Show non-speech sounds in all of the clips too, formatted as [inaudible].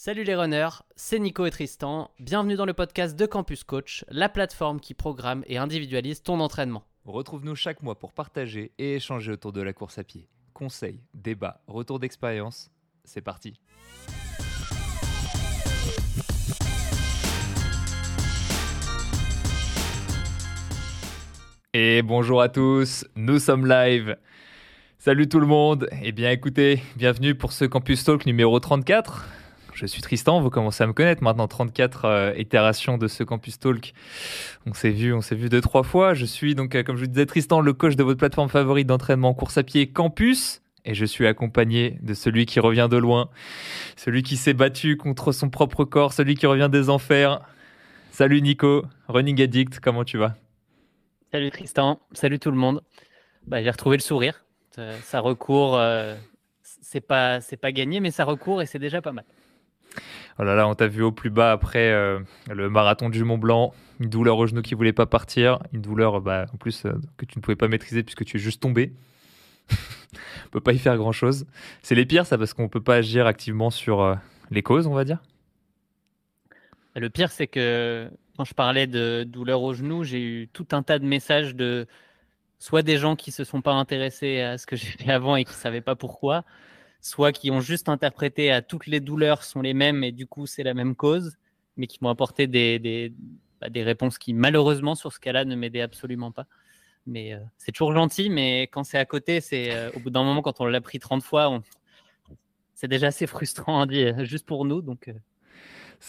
Salut les runners, c'est Nico et Tristan. Bienvenue dans le podcast de Campus Coach, la plateforme qui programme et individualise ton entraînement. Retrouve-nous chaque mois pour partager et échanger autour de la course à pied. Conseils, débats, retours d'expérience, c'est parti. Et bonjour à tous, nous sommes live. Salut tout le monde. Eh bien écoutez, bienvenue pour ce Campus Talk numéro 34. Je suis Tristan, vous commencez à me connaître maintenant, 34 euh, itérations de ce Campus Talk. On s'est vu, on s'est vu deux, trois fois. Je suis donc, euh, comme je vous disais, Tristan, le coach de votre plateforme favorite d'entraînement course à pied Campus. Et je suis accompagné de celui qui revient de loin, celui qui s'est battu contre son propre corps, celui qui revient des enfers. Salut Nico, Running Addict, comment tu vas? Salut Tristan, salut tout le monde. Bah, j'ai retrouvé le sourire. Ça, recourt, euh, c'est pas, pas gagné, mais ça recourt et c'est déjà pas mal. Oh là on t'a vu au plus bas après euh, le marathon du Mont Blanc, une douleur au genou qui voulait pas partir, une douleur bah, en plus euh, que tu ne pouvais pas maîtriser puisque tu es juste tombé. [laughs] on peut pas y faire grand chose. C'est les pires, ça, parce qu'on peut pas agir activement sur euh, les causes, on va dire. Le pire, c'est que quand je parlais de douleur au genou, j'ai eu tout un tas de messages de soit des gens qui se sont pas intéressés à ce que [laughs] j'ai fait avant et qui savaient pas pourquoi, soit qui ont juste interprété à toutes les douleurs sont les mêmes et du coup c'est la même cause, mais qui m'ont apporté des, des, bah, des, réponses qui malheureusement sur ce cas-là ne m'aidaient absolument pas. Mais euh, c'est toujours gentil, mais quand c'est à côté, c'est euh, au bout d'un moment quand on l'a pris 30 fois, c'est déjà assez frustrant à dire, juste pour nous. Donc, euh,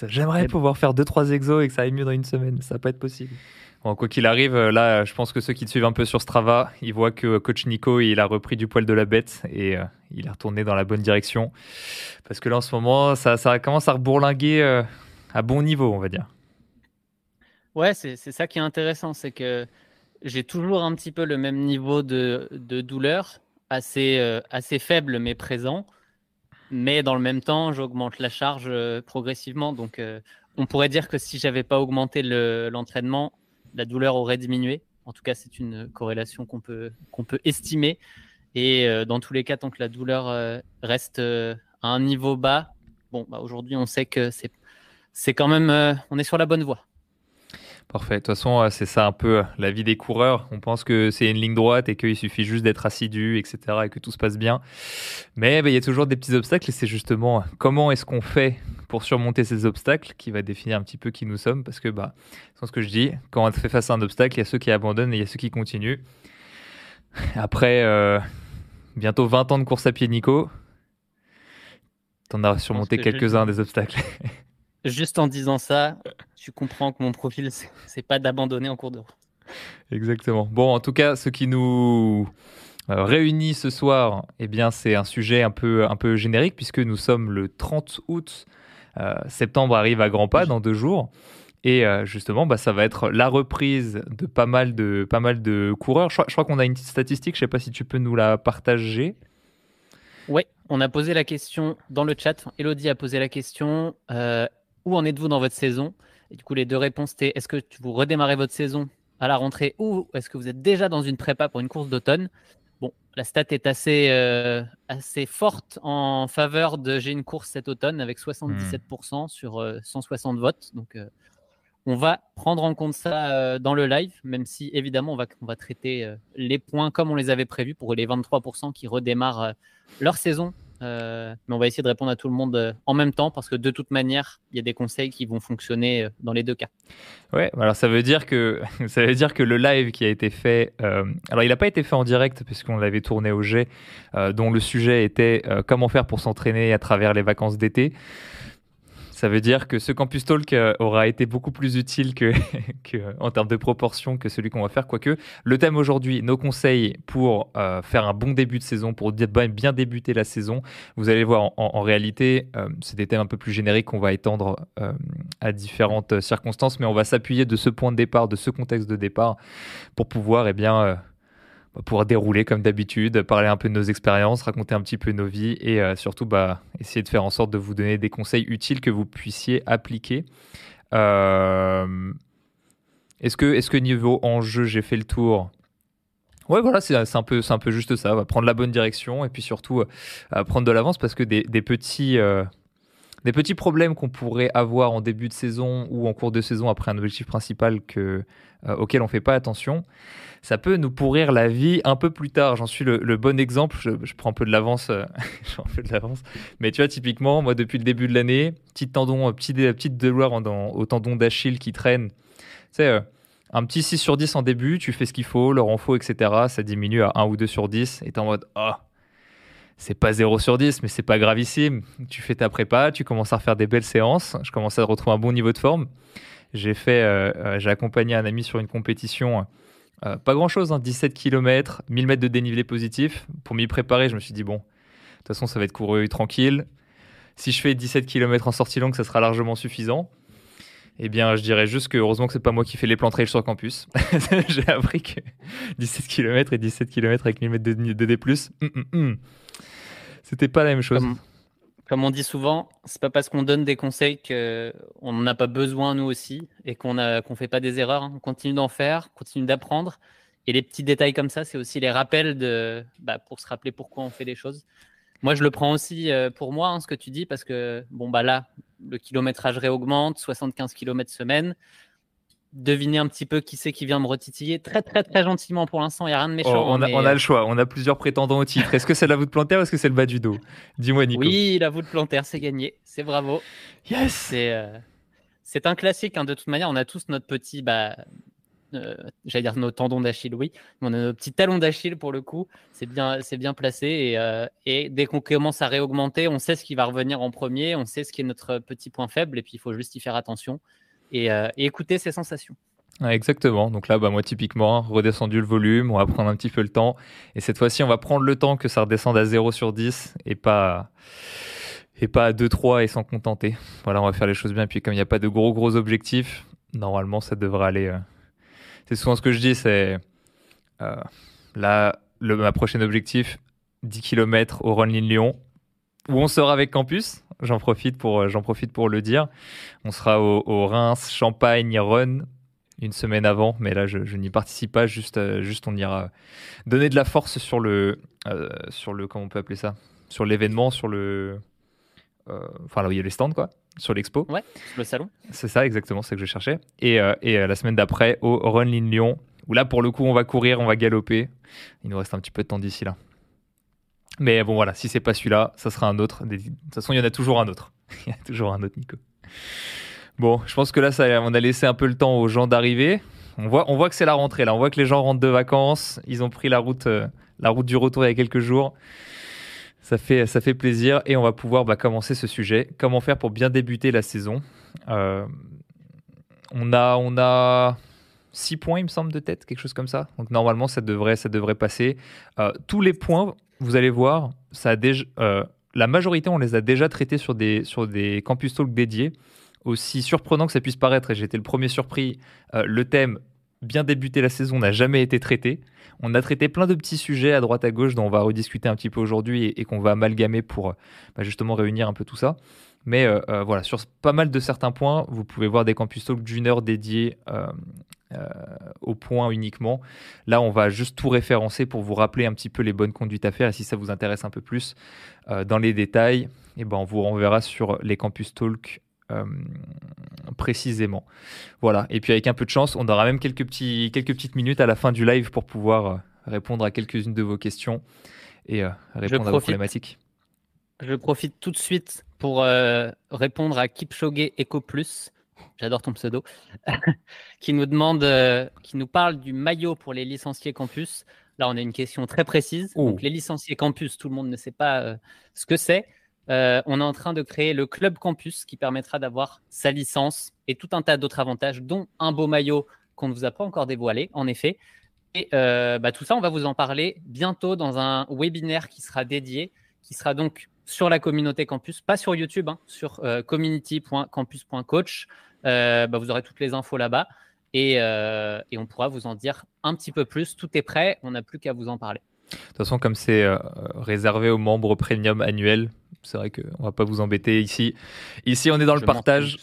J'aimerais pouvoir faire 2-3 exos et que ça aille mieux dans une semaine, ça va pas être possible. Bon, quoi qu'il arrive, euh, là, je pense que ceux qui te suivent un peu sur Strava, ils voient que coach Nico, il a repris du poil de la bête et euh, il est retourné dans la bonne direction. Parce que là, en ce moment, ça, ça commence à rebourlinguer euh, à bon niveau, on va dire. Ouais, c'est ça qui est intéressant, c'est que j'ai toujours un petit peu le même niveau de, de douleur, assez, assez faible mais présent. Mais dans le même temps, j'augmente la charge progressivement. Donc, on pourrait dire que si j'avais pas augmenté l'entraînement, la douleur aurait diminué. En tout cas, c'est une corrélation qu'on peut, qu'on peut estimer. Et euh, dans tous les cas, tant que la douleur euh, reste euh, à un niveau bas, bon, bah, aujourd'hui, on sait que c'est, c'est quand même, on est sur la bonne voie. Parfait. De toute façon, c'est ça un peu la vie des coureurs. On pense que c'est une ligne droite et qu'il suffit juste d'être assidu, etc., et que tout se passe bien. Mais bah, il y a toujours des petits obstacles et c'est justement comment est-ce qu'on fait pour surmonter ces obstacles qui va définir un petit peu qui nous sommes. Parce que, bah, c'est ce que je dis, quand on fait face à un obstacle, il y a ceux qui abandonnent et il y a ceux qui continuent. Après euh, bientôt 20 ans de course à pied, Nico, t'en as surmonté quelques-uns des obstacles. [laughs] Juste en disant ça, tu comprends que mon profil, c'est pas d'abandonner en cours de route. Exactement. Bon, en tout cas, ce qui nous euh, réunit ce soir, eh bien, c'est un sujet un peu, un peu générique puisque nous sommes le 30 août euh, septembre arrive à grands pas dans deux jours. Et euh, justement, bah, ça va être la reprise de pas mal de, pas mal de coureurs. Je crois, qu'on a une petite statistique, je ne sais pas si tu peux nous la partager. Oui, on a posé la question dans le chat. Elodie a posé la question euh, où en êtes-vous dans votre saison? Et du coup, les deux réponses étaient est-ce que vous redémarrez votre saison à la rentrée ou est-ce que vous êtes déjà dans une prépa pour une course d'automne? Bon, la stat est assez, euh, assez forte en faveur de j'ai une course cet automne avec 77% sur 160 euh, votes. Donc, euh, on va prendre en compte ça dans le live, même si évidemment on va, on va traiter les points comme on les avait prévus pour les 23% qui redémarrent leur saison mais on va essayer de répondre à tout le monde euh, en même temps parce que de toute manière, il y a des conseils qui vont fonctionner euh, dans les deux cas. Ouais, alors ça veut dire que [laughs] ça veut dire que le live qui a été fait, alors il n'a pas été fait en direct puisqu'on l'avait tourné au G, dont le sujet était comment faire pour s'entraîner à travers les vacances d'été. Ça veut dire que ce Campus Talk euh, aura été beaucoup plus utile que, [laughs] en termes de proportion que celui qu'on va faire. Quoique, le thème aujourd'hui, nos conseils pour euh, faire un bon début de saison, pour bien débuter la saison. Vous allez voir, en, réalité, euh, c'est des thèmes un peu plus génériques qu'on va étendre à différentes circonstances, mais on va s'appuyer de ce point de départ, de ce contexte de départ, pour pouvoir, eh bien, bah, pouvoir dérouler comme d'habitude, parler un peu de nos expériences, raconter un petit peu nos vies et euh, surtout bah, essayer de faire en sorte de vous donner des conseils utiles que vous puissiez appliquer. Euh, est-ce que, niveau enjeu, j'ai fait le tour? Ouais, voilà, c'est un, peu, un peu juste ça. Va prendre la bonne direction et puis surtout euh, prendre de l'avance parce que des, petits des petits problèmes qu'on pourrait avoir en début de saison ou en cours de saison après un objectif principal euh, auquel on ne fait pas attention, ça peut nous pourrir la vie un peu plus tard. J'en suis le, bon exemple. Je, prends un peu de l'avance, euh. [laughs] Mais tu vois, typiquement, moi, depuis le début de l'année, petit tendon, petit, petite douleur au tendon d'Achille qui traîne. Tu sais, euh, un petit 6 sur 10 en début, tu fais ce qu'il faut, le renfort, etc. Ça diminue à 1 ou 2 sur 10 et es en mode, oh, c'est pas 0 sur 10, mais c'est pas gravissime. Tu fais ta prépa, tu commences à refaire des belles séances. Je commence à retrouver un bon niveau de forme. J'ai fait, euh, euh, j'ai accompagné un ami sur une compétition, euh, pas grand chose, 17 km, 1000 mètres de dénivelé positif. Pour m'y préparer, je me suis dit, bon, de toute façon, ça va être couru tranquille. Si je fais 17 km en sortie longue, ça sera largement suffisant. Eh bien, je dirais juste que heureusement que c'est pas moi qui fais les plans trail sur campus. [laughs] j'ai appris que 17 km et 17 km avec 1000 mètres de, de D+, hum, hum. C'était pas la même chose. Comme, on dit souvent, c'est pas parce qu'on donne des conseils qu'on n'en a pas besoin nous aussi et qu'on ne fait pas des erreurs. Hein. On continue d'en faire, on continue d'apprendre. Et les petits détails comme ça, c'est aussi les rappels de, bah, pour se rappeler pourquoi on fait les choses. Moi, je le prends aussi euh, pour moi, hein, ce que tu dis, parce que bon, bah là, le kilométrage réaugmente, 75 km semaine. Devinez un petit peu qui c'est qui vient me retitiller. Très, très, très gentiment pour l'instant, il n'y a rien de méchant. Oh, on, a, on, a, le choix, on a plusieurs prétendants au titre. Est-ce que c'est la voûte plantaire ou est-ce que c'est le bas du dos? Dis-moi, Nico. Oui, la voûte plantaire, c'est gagné. C'est bravo. Yes C'est euh, un classique, hein, de toute manière. On a tous notre petit bah, euh, j'allais dire nos tendons d'Achille, oui, on a nos petits talons d'Achille pour le coup, c'est bien, c'est bien placé et, euh, et dès qu'on commence à réaugmenter, on sait ce qui va revenir en premier, on sait ce qui est notre petit point faible et puis il faut juste y faire attention et, euh, écouter ses sensations. exactement. Donc là, bah, moi, typiquement, redescendu le volume, on va prendre un petit peu le temps. Et cette fois-ci, on va prendre le temps que ça redescende à 0 sur 10 et pas, et pas à 2-3 et s'en contenter. Voilà, on va faire les choses bien. Et puis, comme il n'y a pas de gros, gros objectifs, normalement, ça devrait aller, c'est souvent ce que je dis, c'est euh, là, ma prochaine objectif, 10 km au Running Lyon, où on sera avec Campus. J'en profite pour, j'en profite pour le dire. On sera au, Reims, Champagne, Run une semaine avant, mais là je, n'y participe pas. Juste, euh, juste on ira donner de la force sur le, euh, sur le, comment on peut appeler ça, sur l'événement, sur le, enfin là où il y a les stands quoi sur l'expo. Ouais, le salon. C'est ça, exactement, c'est ce que je cherchais. Et, euh, et euh, la semaine d'après, au Run Lyon, où là, pour le coup, on va courir, on va galoper. Il nous reste un petit peu de temps d'ici là. Mais bon, voilà, si c'est pas celui-là, ça sera un autre. De toute façon, il y en a toujours un autre. [laughs] il y a toujours un autre, Nico. Bon, je pense que là, ça, on a laissé un peu le temps aux gens d'arriver. On voit, on voit que c'est la rentrée là. On voit que les gens rentrent de vacances. Ils ont pris la route, euh, la route du retour il y a quelques jours. Ça fait, ça fait plaisir et on va pouvoir bah, commencer ce sujet. Comment faire pour bien débuter la saison? Euh, On a, on a six points, il me semble, de tête, quelque chose comme ça. Donc normalement, ça devrait, ça devrait passer. Euh, tous les points, vous allez voir, euh, la majorité, on les a déjà traités sur des, campus talk dédiés. Aussi surprenant que ça puisse paraître, et j'étais le premier surpris, le thème bien débuter la saison n'a jamais été traité. On a traité plein de petits sujets à droite à gauche dont on va rediscuter un petit peu aujourd'hui et, qu'on va amalgamer pour bah, justement réunir un peu tout ça. Mais euh, euh, voilà, sur pas mal de certains points, vous pouvez voir des campus talk d'une heure dédiés euh, au point uniquement. Là, on va juste tout référencer pour vous rappeler un petit peu les bonnes conduites à faire. Et si ça vous intéresse un peu plus dans les détails, eh ben, on vous renverra sur les campus talk euh, précisément. Voilà. Et puis avec un peu de chance, on aura même quelques, petits, quelques petites minutes à la fin du live pour pouvoir euh, répondre à quelques-unes de vos questions et euh, répondre à vos problématiques. Je profite tout de suite pour répondre à Kipchoge Eco Plus. J'adore ton pseudo. [laughs] qui nous demande, qui nous parle du maillot pour les licenciés campus. Là, on a une question très précise. Donc, les licenciés campus, tout le monde ne sait pas ce que c'est. Euh, on est en train de créer le Club Campus qui permettra d'avoir sa licence et tout un tas d'autres avantages, dont un beau maillot qu'on ne vous a pas encore dévoilé, en effet. Et euh, bah, tout ça, on va vous en parler bientôt dans un webinaire qui sera dédié, qui sera donc sur la communauté campus, pas sur YouTube, hein, sur euh, community.campus.coach. Bah, vous aurez toutes les infos là-bas et, et, on pourra vous en dire un petit peu plus. Tout est prêt, on n'a plus qu'à vous en parler. De toute façon, comme c'est réservé aux membres premium annuels, c'est vrai qu'on va pas vous embêter ici. Ici, on est dans le partage.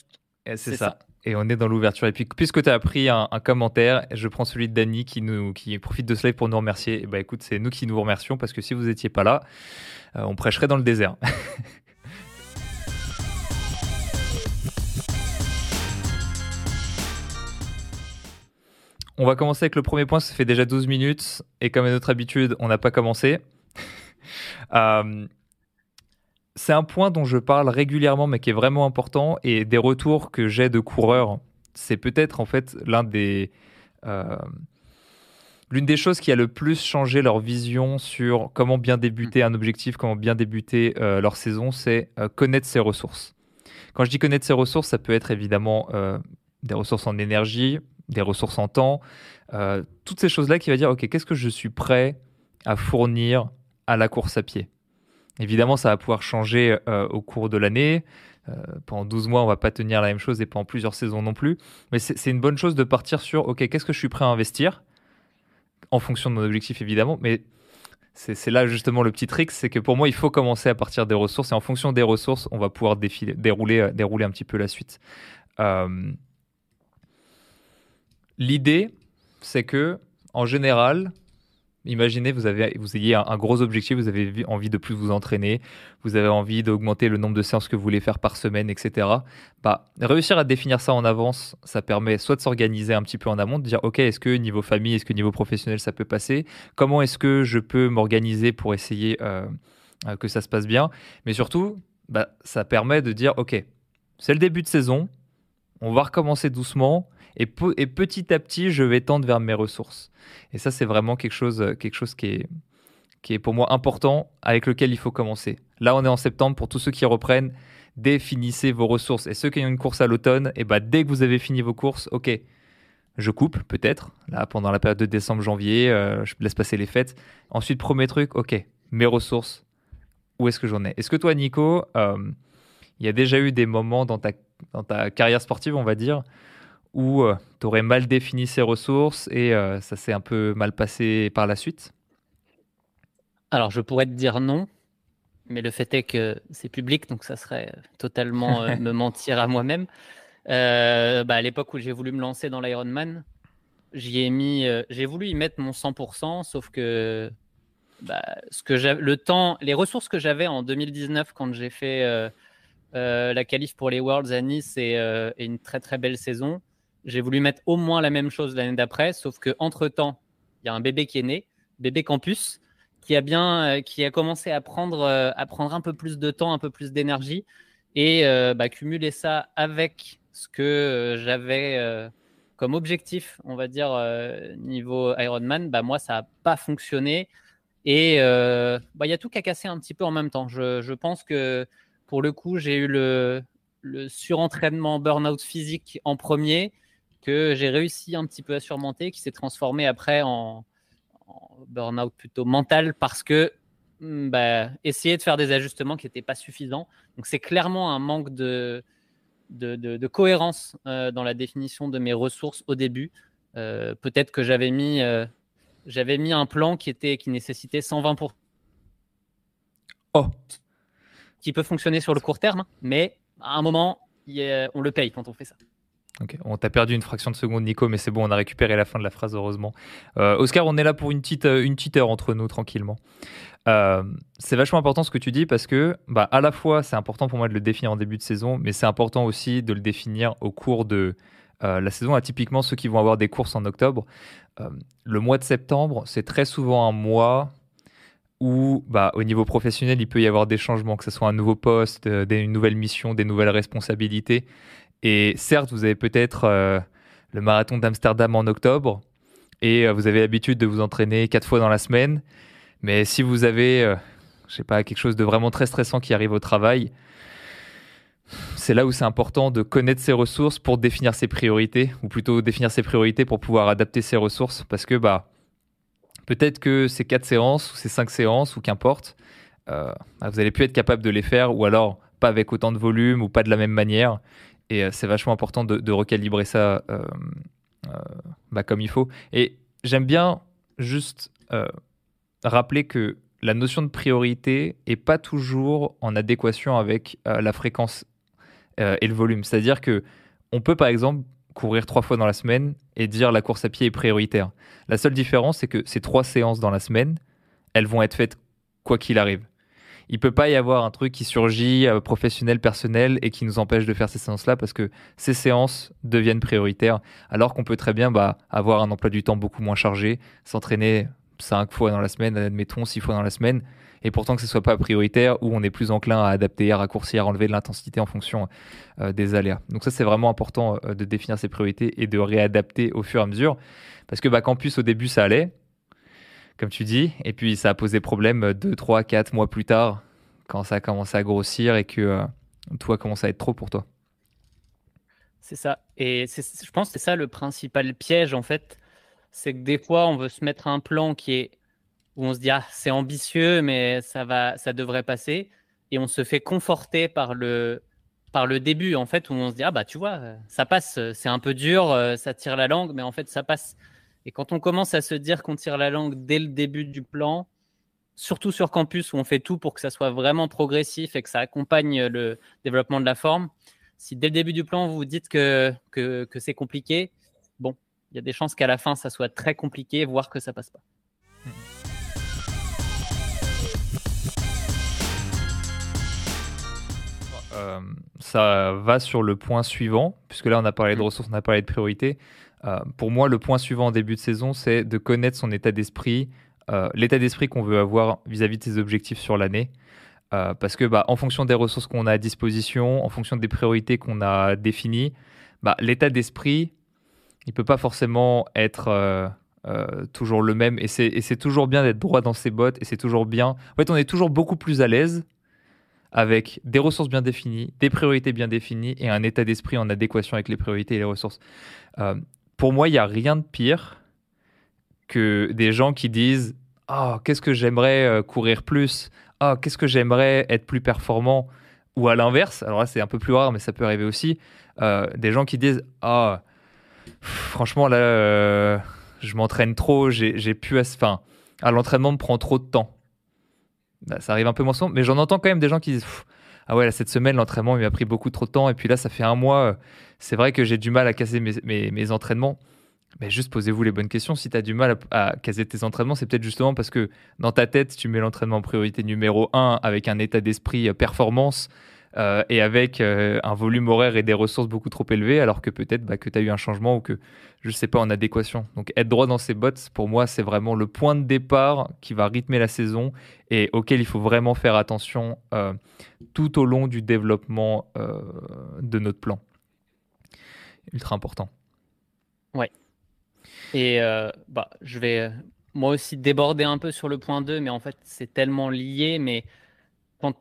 C'est ça. Et on est dans l'ouverture. Et puis, puisque tu as pris un, commentaire, je prends celui de Dany qui, nous, qui profite de ce live pour nous remercier. Et bah écoute, c'est nous qui nous remercions parce que si vous n'étiez pas là, euh, on prêcherait dans le désert. [laughs] On va commencer avec le premier point, ça fait déjà 12 minutes, et comme à notre habitude, on n'a pas commencé. [laughs] Euh, c'est un point dont je parle régulièrement, mais qui est vraiment important, et des retours que j'ai de coureurs, c'est peut-être en fait. Euh, l'une des choses qui a le plus changé leur vision sur comment bien débuter un objectif, comment bien débuter euh, leur saison, c'est connaître ses ressources. Quand je dis connaître ses ressources, ça peut être évidemment des ressources en énergie, des ressources en temps, euh, toutes ces choses-là qui va dire, OK, qu'est-ce que je suis prêt à fournir à la course à pied? Évidemment, ça va pouvoir changer euh, au cours de l'année. Euh, pendant 12 mois, on va pas tenir la même chose et pendant plusieurs saisons non plus. Mais c'est une bonne chose de partir sur, OK, qu'est-ce que je suis prêt à investir? En fonction de mon objectif, évidemment. Mais c'est là justement le petit trick, c'est que pour moi, il faut commencer à partir des ressources et en fonction des ressources, on va pouvoir dérouler, dérouler un petit peu la suite. L'idée, c'est que, en général, imaginez vous avez vous ayez un, gros objectif, vous avez envie de plus vous entraîner, vous avez envie d'augmenter le nombre de séances que vous voulez faire par semaine, etc. Bah, réussir à définir ça en avance, ça permet soit de s'organiser un petit peu en amont, de dire ok, est-ce que niveau famille, est-ce que niveau professionnel ça peut passer? Comment est-ce que je peux m'organiser pour essayer euh, euh, que ça se passe bien? Mais surtout, bah, ça permet de dire ok, c'est le début de saison, on va recommencer doucement et, petit à petit, je vais tendre vers mes ressources. Et ça, c'est vraiment quelque chose, euh, quelque chose qui, est, pour moi important, avec lequel il faut commencer. Là, on est en septembre, pour tous ceux qui reprennent, définissez vos ressources. Et ceux qui ont une course à l'automne, et eh ben, dès que vous avez fini vos courses, ok, je coupe peut-être, là, pendant la période de décembre-janvier, euh, je laisse passer les fêtes. Ensuite, premier truc, ok, mes ressources, où est-ce que j'en ai? Est-ce que toi, Nico, euh, il y a déjà eu des moments dans ta, dans ta carrière sportive, on va dire, où euh, tu aurais mal défini ses ressources et euh, ça s'est un peu mal passé par la suite? Alors, je pourrais te dire non, mais le fait est que c'est public, donc ça serait totalement euh, [laughs] me mentir à moi-même. Bah, à l'époque où j'ai voulu me lancer dans l'Ironman, j'y ai mis, j'ai voulu y mettre mon 100%, sauf que bah, ce que le temps, les ressources que j'avais en 2019 quand j'ai fait la qualif pour les Worlds à Nice et, et, une très très belle saison, j'ai voulu mettre au moins la même chose l'année d'après, sauf que entre temps, il y a un bébé qui est né, bébé campus, qui a bien, euh, qui a commencé à prendre, euh, à prendre un peu plus de temps, un peu plus d'énergie, et euh, bah, cumuler ça avec ce que j'avais comme objectif, on va dire niveau Ironman, bah moi ça n'a pas fonctionné, et bah, il y a tout qu'à casser un petit peu en même temps. Je, pense que pour le coup, j'ai eu le, le surentraînement burn-out physique en premier que j'ai réussi un petit peu à surmonter, qui s'est transformé après en, burn-out plutôt mental parce que hmm, bah, essayer de faire des ajustements qui n'étaient pas suffisants. Donc c'est clairement un manque de, de, cohérence euh, dans la définition de mes ressources au début. Euh, peut-être que j'avais mis, euh, j'avais mis un plan qui, était, qui nécessitait 120%. Oh. Qui peut fonctionner sur le court terme, mais à un moment, on le paye quand on fait ça. On t'a perdu une fraction de seconde, Nico, mais c'est bon, on a récupéré la fin de la phrase, heureusement. Euh, Oscar, on est là pour une petite, euh, une petite heure entre nous, tranquillement. Euh, c'est vachement important ce que tu dis parce que, bah, à la fois, c'est important pour moi de le définir en début de saison, mais c'est important aussi de le définir au cours de la saison. typiquement, ceux qui vont avoir des courses en octobre, le mois de septembre, c'est très souvent un mois où, bah, au niveau professionnel, il peut y avoir des changements, que ce soit un nouveau poste, des, une nouvelle mission, des nouvelles responsabilités. Et certes, vous avez peut-être euh, le marathon d'Amsterdam en octobre et euh, vous avez l'habitude de vous entraîner quatre fois dans la semaine. Mais si vous avez, euh, je sais pas, quelque chose de vraiment très stressant qui arrive au travail, c'est là où c'est important de connaître ses ressources pour définir ses priorités, ou plutôt définir ses priorités pour pouvoir adapter ses ressources, parce que bah peut-être que ces quatre séances ou ces cinq séances ou qu'importe, bah, vous allez plus être capable de les faire, ou alors pas avec autant de volume ou pas de la même manière. Et euh, c'est vachement important de, recalibrer ça euh, euh, bah, comme il faut. Et j'aime bien juste rappeler que la notion de priorité est pas toujours en adéquation avec la fréquence et le volume. C'est-à-dire que on peut par exemple courir trois fois dans la semaine et dire la course à pied est prioritaire. La seule différence, c'est que ces trois séances dans la semaine, elles vont être faites quoi qu'il arrive. Il peut pas y avoir un truc qui surgit euh, professionnel, personnel et qui nous empêche de faire ces séances-là parce que ces séances deviennent prioritaires alors qu'on peut très bien bah, avoir un emploi du temps beaucoup moins chargé, s'entraîner cinq fois dans la semaine, admettons six fois dans la semaine et pourtant que ce soit pas prioritaire ou on est plus enclin à adapter, à raccourcir, à enlever de l'intensité en fonction euh, des aléas. Donc ça c'est vraiment important euh, de définir ses priorités et de réadapter au fur et à mesure parce que bah, campus au début ça allait, comme tu dis. Et puis ça a posé problème 2, 3, 4 mois plus tard, quand ça a commencé à grossir et que euh, tout a commencé à être trop pour toi. C'est ça. Et je pense que c'est ça le principal piège, en fait. C'est que des fois, on veut se mettre un plan qui est où on se dit ah c'est ambitieux mais ça va ça devrait passer et on se fait conforter par le par le début en fait où on se dit ah bah tu vois ça passe c'est un peu dur ça tire la langue mais en fait ça passe et quand on commence à se dire qu'on tire la langue dès le début du plan, surtout sur campus où on fait tout pour que ça soit vraiment progressif et que ça accompagne le développement de la forme, si dès le début du plan vous vous dites que, que, c'est compliqué, bon, il y a des chances qu'à la fin ça soit très compliqué, voire que ça passe pas. Euh, ça va sur le point suivant, puisque là on a parlé de mm. ressources, on a parlé de priorités. Euh, pour moi, le point suivant en début de saison, c'est de connaître son état d'esprit, euh, l'état d'esprit qu'on veut avoir vis-à-vis de ses objectifs sur l'année. Euh, parce que, bah, en fonction des ressources qu'on a à disposition, en fonction des priorités qu'on a définies, bah, l'état d'esprit, il peut pas forcément être toujours le même. Et c'est toujours bien d'être droit dans ses bottes. Et c'est toujours bien. En fait, on est toujours beaucoup plus à l'aise avec des ressources bien définies, des priorités bien définies et un état d'esprit en adéquation avec les priorités et les ressources pour moi, il n'y a rien de pire que des gens qui disent Oh, qu'est-ce que j'aimerais euh, courir plus Oh, qu'est-ce que j'aimerais être plus performant Ou à l'inverse, alors là, c'est un peu plus rare, mais ça peut arriver aussi. Euh, des gens qui disent Ah, franchement, là, euh, je m'entraîne trop, j'ai pu. Enfin, à l'entraînement me prend trop de temps. Bah, ça arrive un peu moins souvent, mais j'en entends quand même des gens qui disent Ah ouais, cette semaine, l'entraînement, il m'a pris beaucoup trop de temps, et puis là, ça fait un mois c'est vrai que j'ai du mal à caser mes, entraînements. Mais juste posez-vous les bonnes questions. Si tu as du mal à, caser tes entraînements, c'est peut-être justement parce que dans ta tête, tu mets l'entraînement en priorité numéro 1 avec un état d'esprit euh, performance euh, et avec euh, un volume horaire et des ressources beaucoup trop élevés, alors que peut-être bah, que tu as eu un changement ou que, je ne sais pas, en adéquation. Donc être droit dans ses bottes, pour moi, c'est vraiment le point de départ qui va rythmer la saison et auquel il faut vraiment faire attention tout au long du développement de notre plan ultra important. Ouais. Et euh, bah, je vais euh, moi aussi déborder un peu sur le point 2, mais en fait, c'est tellement lié. Mais quand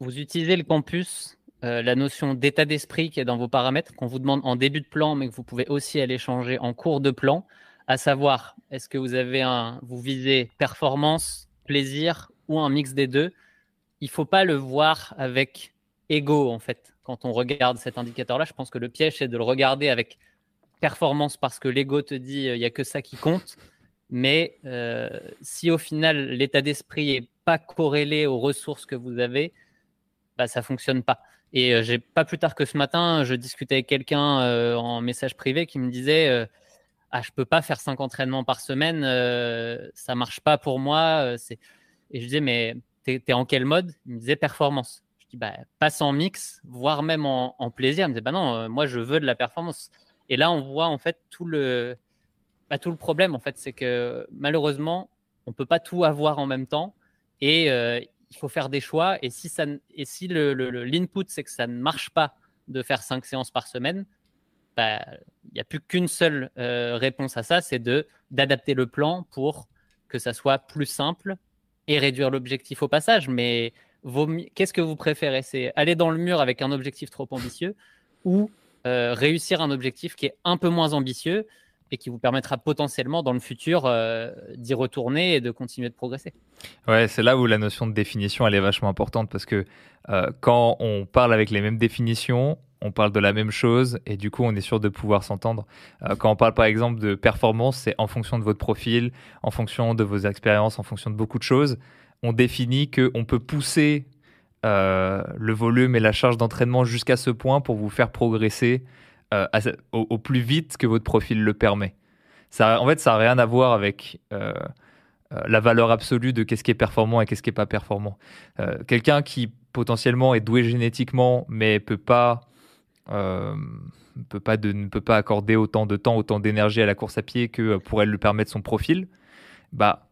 vous utilisez le campus, euh, la notion d'état d'esprit qui est dans vos paramètres, qu'on vous demande en début de plan, mais que vous pouvez aussi aller changer en cours de plan, à savoir, est-ce que vous avez un, vous visez performance, plaisir ou un mix des deux Il faut pas le voir avec ego en fait quand on regarde cet indicateur-là. Je pense que le piège, c'est de le regarder avec performance parce que l'ego te dit euh, il n'y a que ça qui compte. Mais euh, si au final l'état d'esprit n'est pas corrélé aux ressources que vous avez, bah, ça fonctionne pas. Et euh, j'ai pas plus tard que ce matin, je discutais avec quelqu'un en message privé qui me disait ah je peux pas faire cinq entraînements par semaine, ça marche pas pour moi. Et je disais mais tu es, en quel mode? Il me disait performance dis, bah, passe en mix, voire même en, plaisir. Elle me disait, bah non, euh, moi, je veux de la performance. Et là, on voit en fait tout le, bah, tout le problème, en fait, c'est que malheureusement, on peut pas tout avoir en même temps et euh, il faut faire des choix. Et si, ça, et si l'input, c'est que ça ne marche pas de faire cinq séances par semaine, bah, il n'y a plus qu'une seule euh, réponse à ça, c'est de, d'adapter le plan pour que ça soit plus simple et réduire l'objectif au passage. Mais qu'est-ce que vous préférez? C'est aller dans le mur avec un objectif trop ambitieux ou euh, réussir un objectif qui est un peu moins ambitieux et qui vous permettra potentiellement dans le futur euh, d'y retourner et de continuer de progresser? Ouais, c'est là où la notion de définition elle est vachement importante parce que euh, quand on parle avec les mêmes définitions, on parle de la même chose et du coup on est sûr de pouvoir s'entendre. quand on parle par exemple de performance, c'est en fonction de votre profil, en fonction de vos expériences, en fonction de beaucoup de choses on définit qu'on peut pousser euh, le volume et la charge d'entraînement jusqu'à ce point pour vous faire progresser euh, au, plus vite que votre profil le permet. En fait, ça n'a rien à voir avec, euh, la valeur absolue de qu'est-ce qui est performant et qu'est-ce qui est pas performant. Quelqu'un qui potentiellement est doué génétiquement, mais peut pas peut ne peut pas accorder autant de temps, autant d'énergie à la course à pied que pourrait lui permettre son profil, bah,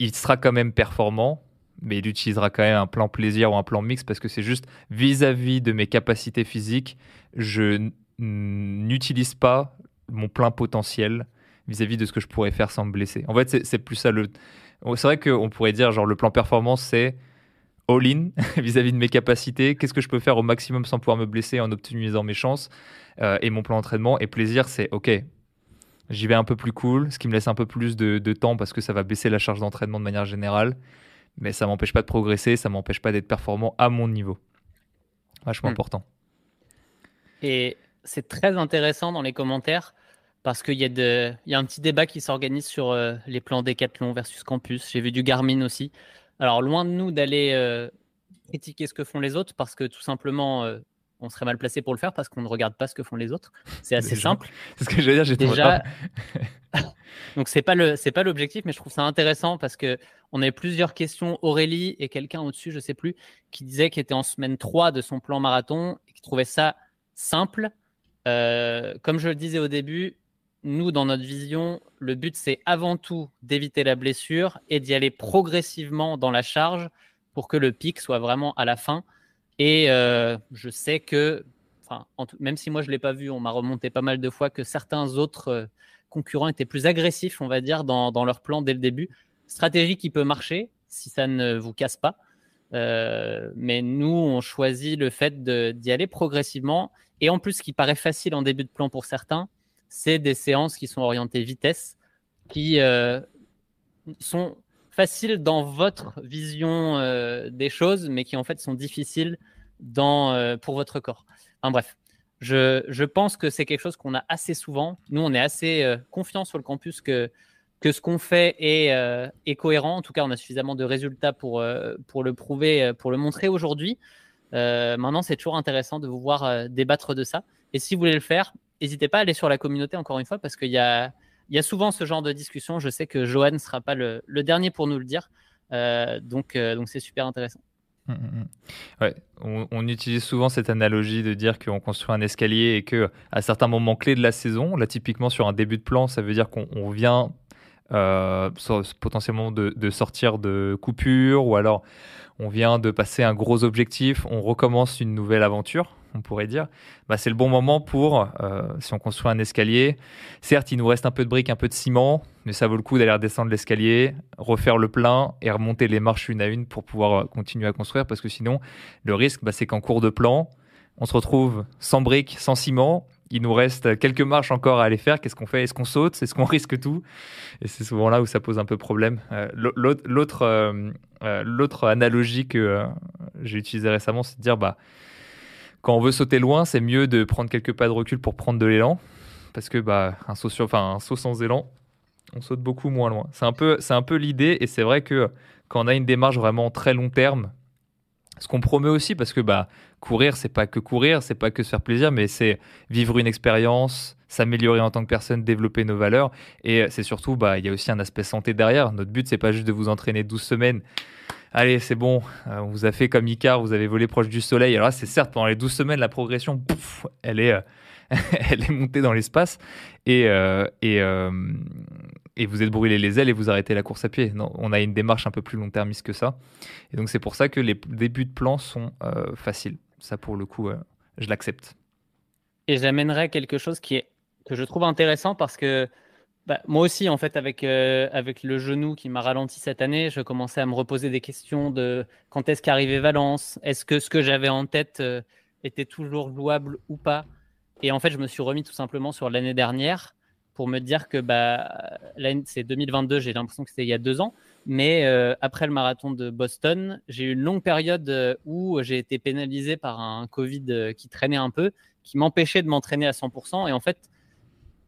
il sera quand même performant, mais il utilisera quand même un plan plaisir ou un plan mix parce que c'est juste vis-à-vis de mes capacités physiques, je n'utilise pas mon plein potentiel vis-à-vis de ce que je pourrais faire sans me blesser. En fait, c'est plus ça le. C'est vrai qu'on pourrait dire, genre, le plan performance, c'est all-in [laughs] vis-à-vis de mes capacités. Qu'est-ce que je peux faire au maximum sans pouvoir me blesser en optimisant mes chances euh, et mon plan d'entraînement. Et plaisir, c'est OK, j'y vais un peu plus cool, ce qui me laisse un peu plus de, temps parce que ça va baisser la charge d'entraînement de manière générale. Mais ça m'empêche pas de progresser, ça m'empêche pas d'être performant à mon niveau. Vachement hmm. important. Et c'est très intéressant dans les commentaires parce qu'il y, a y a un petit débat qui s'organise sur euh, les plans Decathlon versus Campus. J'ai vu du Garmin aussi. Alors, loin de nous d'aller euh, critiquer ce que font les autres parce que tout simplement, on serait mal placé pour le faire parce qu'on ne regarde pas ce que font les autres. C'est assez simple. [laughs] C'est ce que je veux dire, j'ai déjà. [laughs] Donc c'est pas le c'est pas l'objectif, mais je trouve ça intéressant parce que on a plusieurs questions. Aurélie et quelqu'un au-dessus, je sais plus, qui disait qu'il était en semaine 3 de son plan marathon et qui trouvait ça simple. Euh, comme je le disais au début, nous dans notre vision, le but c'est avant tout d'éviter la blessure et d'y aller progressivement dans la charge pour que le pic soit vraiment à la fin. Et euh, je sais que, même si moi je ne l'ai pas vu, on m'a remonté pas mal de fois que certains autres euh, concurrents étaient plus agressifs, on va dire, dans, leur plan dès le début. Stratégie qui peut marcher si ça ne vous casse pas. Euh, mais nous, on choisit le fait d'y aller progressivement. Et en plus, ce qui paraît facile en début de plan pour certains, c'est des séances qui sont orientées vitesse, qui sont faciles dans votre vision des choses, mais qui en fait sont difficiles dans, euh, pour votre corps. Enfin, bref, je, pense que c'est quelque chose qu'on a assez souvent. Nous, on est assez euh, confiants sur le campus que, que ce qu'on fait est, euh, est, cohérent. En tout cas, on a suffisamment de résultats pour, pour le prouver, pour le montrer aujourd'hui. maintenant, c'est toujours intéressant de vous voir débattre de ça. Et si vous voulez le faire, n'hésitez pas à aller sur la communauté, encore une fois, parce qu'il y a, il y a souvent ce genre de discussion. Je sais que Johan ne sera pas le, dernier pour nous le dire. donc, donc c'est super intéressant. Mm, mm, mm. Ouais, on, utilise souvent cette analogie de dire qu'on construit un escalier et que à certains moments clés de la saison, là typiquement sur un début de plan, ça veut dire qu'on vient euh, potentiellement de, de, sortir de coupure ou alors on vient de passer un gros objectif, on recommence une nouvelle aventure on pourrait dire, bah, c'est le bon moment pour, euh, si on construit un escalier, certes, il nous reste un peu de briques, un peu de ciment, mais ça vaut le coup d'aller redescendre l'escalier, refaire le plein et remonter les marches une à une pour pouvoir euh, continuer à construire, parce que sinon, le risque, bah, c'est qu'en cours de plan, on se retrouve sans briques, sans ciment, il nous reste quelques marches encore à aller faire. Qu'est-ce qu'on fait? Est-ce qu'on saute? Est-ce qu'on [laughs] risque tout? Et c'est souvent là où ça pose un peu problème. Euh, l'autre, analogie que j'ai utilisée récemment, c'est de dire bah, quand on veut sauter loin, c'est mieux de prendre quelques pas de recul pour prendre de l'élan. Parce que bah, un, saut un saut sans élan, on saute beaucoup moins loin. C'est un peu, c'est un peu l'idée. Et c'est vrai que quand on a une démarche vraiment très long terme, ce qu'on promet aussi, parce que bah, courir, c'est pas que courir, c'est pas que se faire plaisir, mais c'est vivre une expérience, s'améliorer en tant que personne, développer nos valeurs. Et c'est surtout, bah, il y a aussi un aspect santé derrière. Notre but, c'est pas juste de vous entraîner 12 semaines allez, c'est bon, euh, on vous a fait comme Icar, vous avez volé proche du soleil. Alors là, c'est certes, pendant les 12 semaines, la progression, elle, est, euh, [laughs] elle est montée dans l'espace et, euh, et, et, vous êtes brûlé les ailes et vous arrêtez la course à pied. Non, on a une démarche un peu plus long-termiste que ça. Et donc, c'est pour ça que les débuts de plan sont faciles. Ça, pour le coup, je l'accepte. Et j'amènerai quelque chose qui est, que je trouve intéressant parce que bah, moi aussi, en fait, avec, euh, avec le genou qui m'a ralenti cette année, je commençais à me reposer des questions de quand est-ce qu'arrivait Valence? Est-ce que ce que j'avais en tête euh, était toujours jouable ou pas? Et en fait, je me suis remis tout simplement sur l'année dernière pour me dire que bah, c'est 2022, j'ai l'impression que c'était il y a deux ans. Mais euh, après le marathon de Boston, j'ai eu une longue période où j'ai été pénalisé par un Covid qui traînait un peu, qui m'empêchait de m'entraîner à 100%. Et en fait,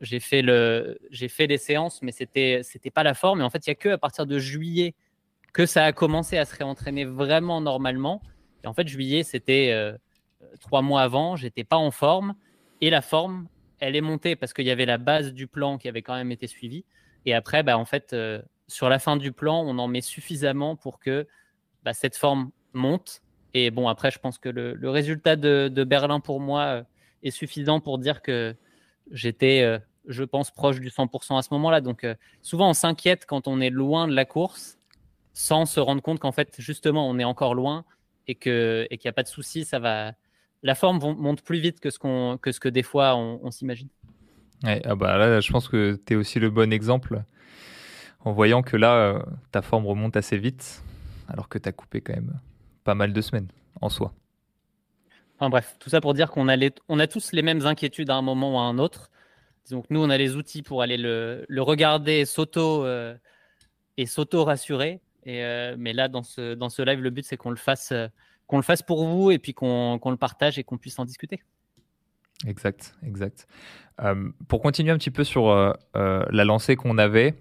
j'ai fait le, j'ai fait les séances, mais c'était, c'était pas la forme. Et en fait, il y a que à partir de juillet que ça a commencé à se réentraîner vraiment normalement. Et en fait, juillet, c'était euh, trois mois avant. J'étais pas en forme et la forme, elle est montée parce qu'il y avait la base du plan qui avait quand même été suivie. Et après, bah, en fait, euh, sur la fin du plan, on en met suffisamment pour que bah, cette forme monte. Et bon, après, je pense que le, résultat de, Berlin pour moi euh, est suffisant pour dire que j'étais, je pense, proche du 100% à ce moment-là. Donc, euh, souvent, on s'inquiète quand on est loin de la course sans se rendre compte qu'en fait, justement, on est encore loin et qu'il et n'y a pas de souci. Ça va, la forme monte plus vite que ce, qu'on, que, ce que des fois on, s'imagine. ah bah là, je pense que tu es aussi le bon exemple en voyant que là, ta forme remonte assez vite alors que tu as coupé quand même pas mal de semaines en soi. Enfin bref, tout ça pour dire qu'on a, on a tous les mêmes inquiétudes à un moment ou à un autre. Donc nous, on a les outils pour aller le, regarder s'auto euh, et s'auto rassurer. Et euh, mais là, dans ce, dans ce live, le but c'est qu'on le fasse, euh, qu'on le fasse pour vous et puis qu'on le partage et qu'on puisse en discuter. Exact, exact. pour continuer un petit peu sur la lancée qu'on avait,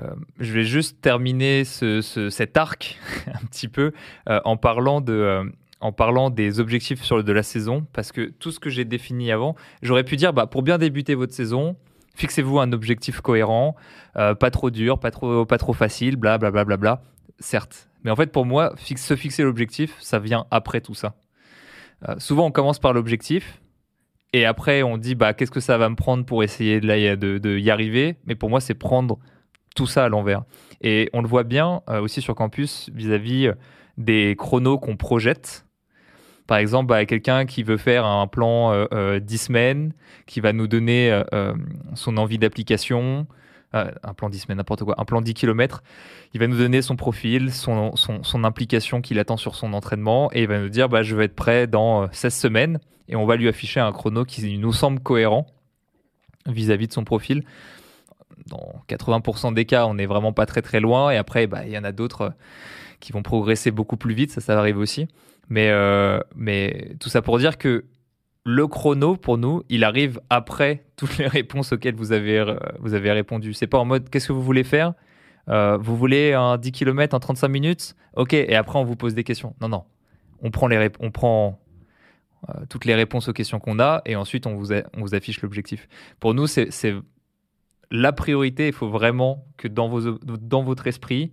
euh, je vais juste terminer cet arc [laughs] un petit peu euh, en parlant de euh, en parlant des objectifs sur, de la saison, parce que tout ce que j'ai défini avant, j'aurais pu dire, bah, pour bien débuter votre saison, fixez-vous un objectif cohérent, pas trop dur, pas trop, pas trop facile, bla bla bla bla. Certes, mais en fait pour moi, se fixer l'objectif, ça vient après tout ça. souvent on commence par l'objectif, et après on dit, bah, qu'est-ce que ça va me prendre pour essayer de, de, y arriver? Mais pour moi, c'est prendre tout ça à l'envers. Et on le voit bien euh, aussi sur campus vis-à-vis euh, des chronos qu'on projette. Par exemple, bah, quelqu'un qui veut faire un plan euh, 10 euh, semaines, qui va nous donner son envie d'application, un plan 10 semaines, n'importe quoi, un plan 10 km, il va nous donner son profil, son, implication qu'il attend sur son entraînement, et il va nous dire bah, je vais être prêt dans 16 semaines, et on va lui afficher un chrono qui nous semble cohérent vis à -vis de son profil dans 80% des cas, on n'est vraiment pas très très loin. Et après, bah, il y en a d'autres euh, qui vont progresser beaucoup plus vite, ça, ça arrive aussi. Mais, euh, mais tout ça pour dire que le chrono, pour nous, il arrive après [laughs] toutes les réponses auxquelles vous avez, euh, vous avez répondu. C'est pas en mode qu'est-ce que vous voulez faire? Vous voulez un 10 km en 35 minutes? Ok, et après on vous pose des questions. Non, non. On prend, les on prend toutes les réponses aux questions qu'on a et ensuite on vous, on vous affiche l'objectif. Pour nous, c'est la priorité, il faut vraiment que dans, vos, dans votre esprit,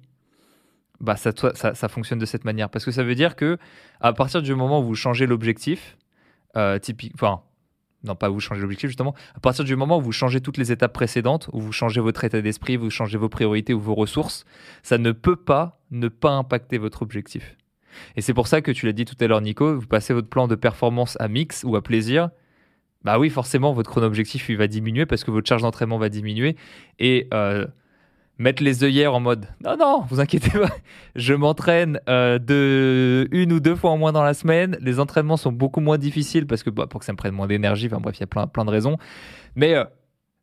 bah, ça, ça, fonctionne de cette manière. Parce que ça veut dire que à partir du moment où vous changez l'objectif, euh, typique, enfin, non pas vous changez l'objectif justement, à partir du moment où vous changez toutes les étapes précédentes, où vous changez votre état d'esprit, vous changez vos priorités ou vos ressources, ça ne peut pas ne pas impacter votre objectif. Et c'est pour ça que tu l'as dit tout à l'heure Nico, vous passez votre plan de performance à mix ou à plaisir, bah oui, forcément, votre chrono objectif il va diminuer parce que votre charge d'entraînement va diminuer. Et euh, mettre les œillères en mode non, non, vous inquiétez pas, je m'entraîne euh, de une ou deux fois en moins dans la semaine. Les entraînements sont beaucoup moins difficiles parce que bah, pour que ça me prenne moins d'énergie, enfin bref, il y a plein, plein de raisons. Mais euh,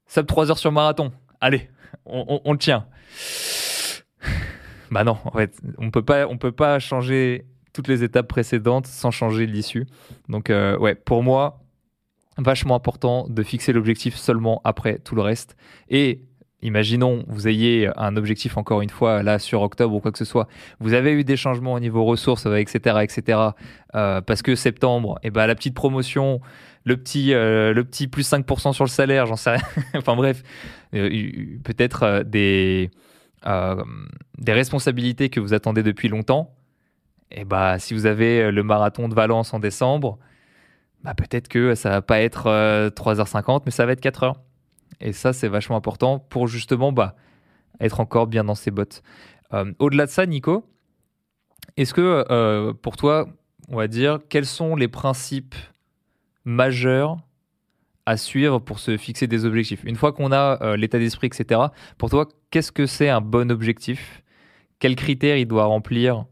sub 3 heures sur marathon, allez, on, le tient. [sighs] Bah non, en fait, on peut pas, on peut pas changer toutes les étapes précédentes sans changer l'issue. Donc euh, ouais, pour moi, vachement important de fixer l'objectif seulement après tout le reste. Et imaginons, vous ayez un objectif encore une fois là sur octobre ou quoi que ce soit, vous avez eu des changements au niveau ressources, etc., etc. Euh, parce que septembre, et eh ben la petite promotion, le petit, euh, le petit plus 5% sur le salaire, j'en sais rien. [laughs] enfin bref, euh, peut-être des, des responsabilités que vous attendez depuis longtemps. Et eh bah, si vous avez le marathon de Valence en décembre, bah, peut-être que ça va pas être 3h50, euh, mais ça va être 4h. Et ça, c'est vachement important pour justement bah, être encore bien dans ses bottes. Euh, au-delà de ça, Nico, est-ce que euh, pour toi, on va dire, quels sont les principes majeurs à suivre pour se fixer des objectifs? Une fois qu'on a l'état d'esprit, etc., pour toi, qu'est-ce que c'est un bon objectif? Quels critères il doit remplir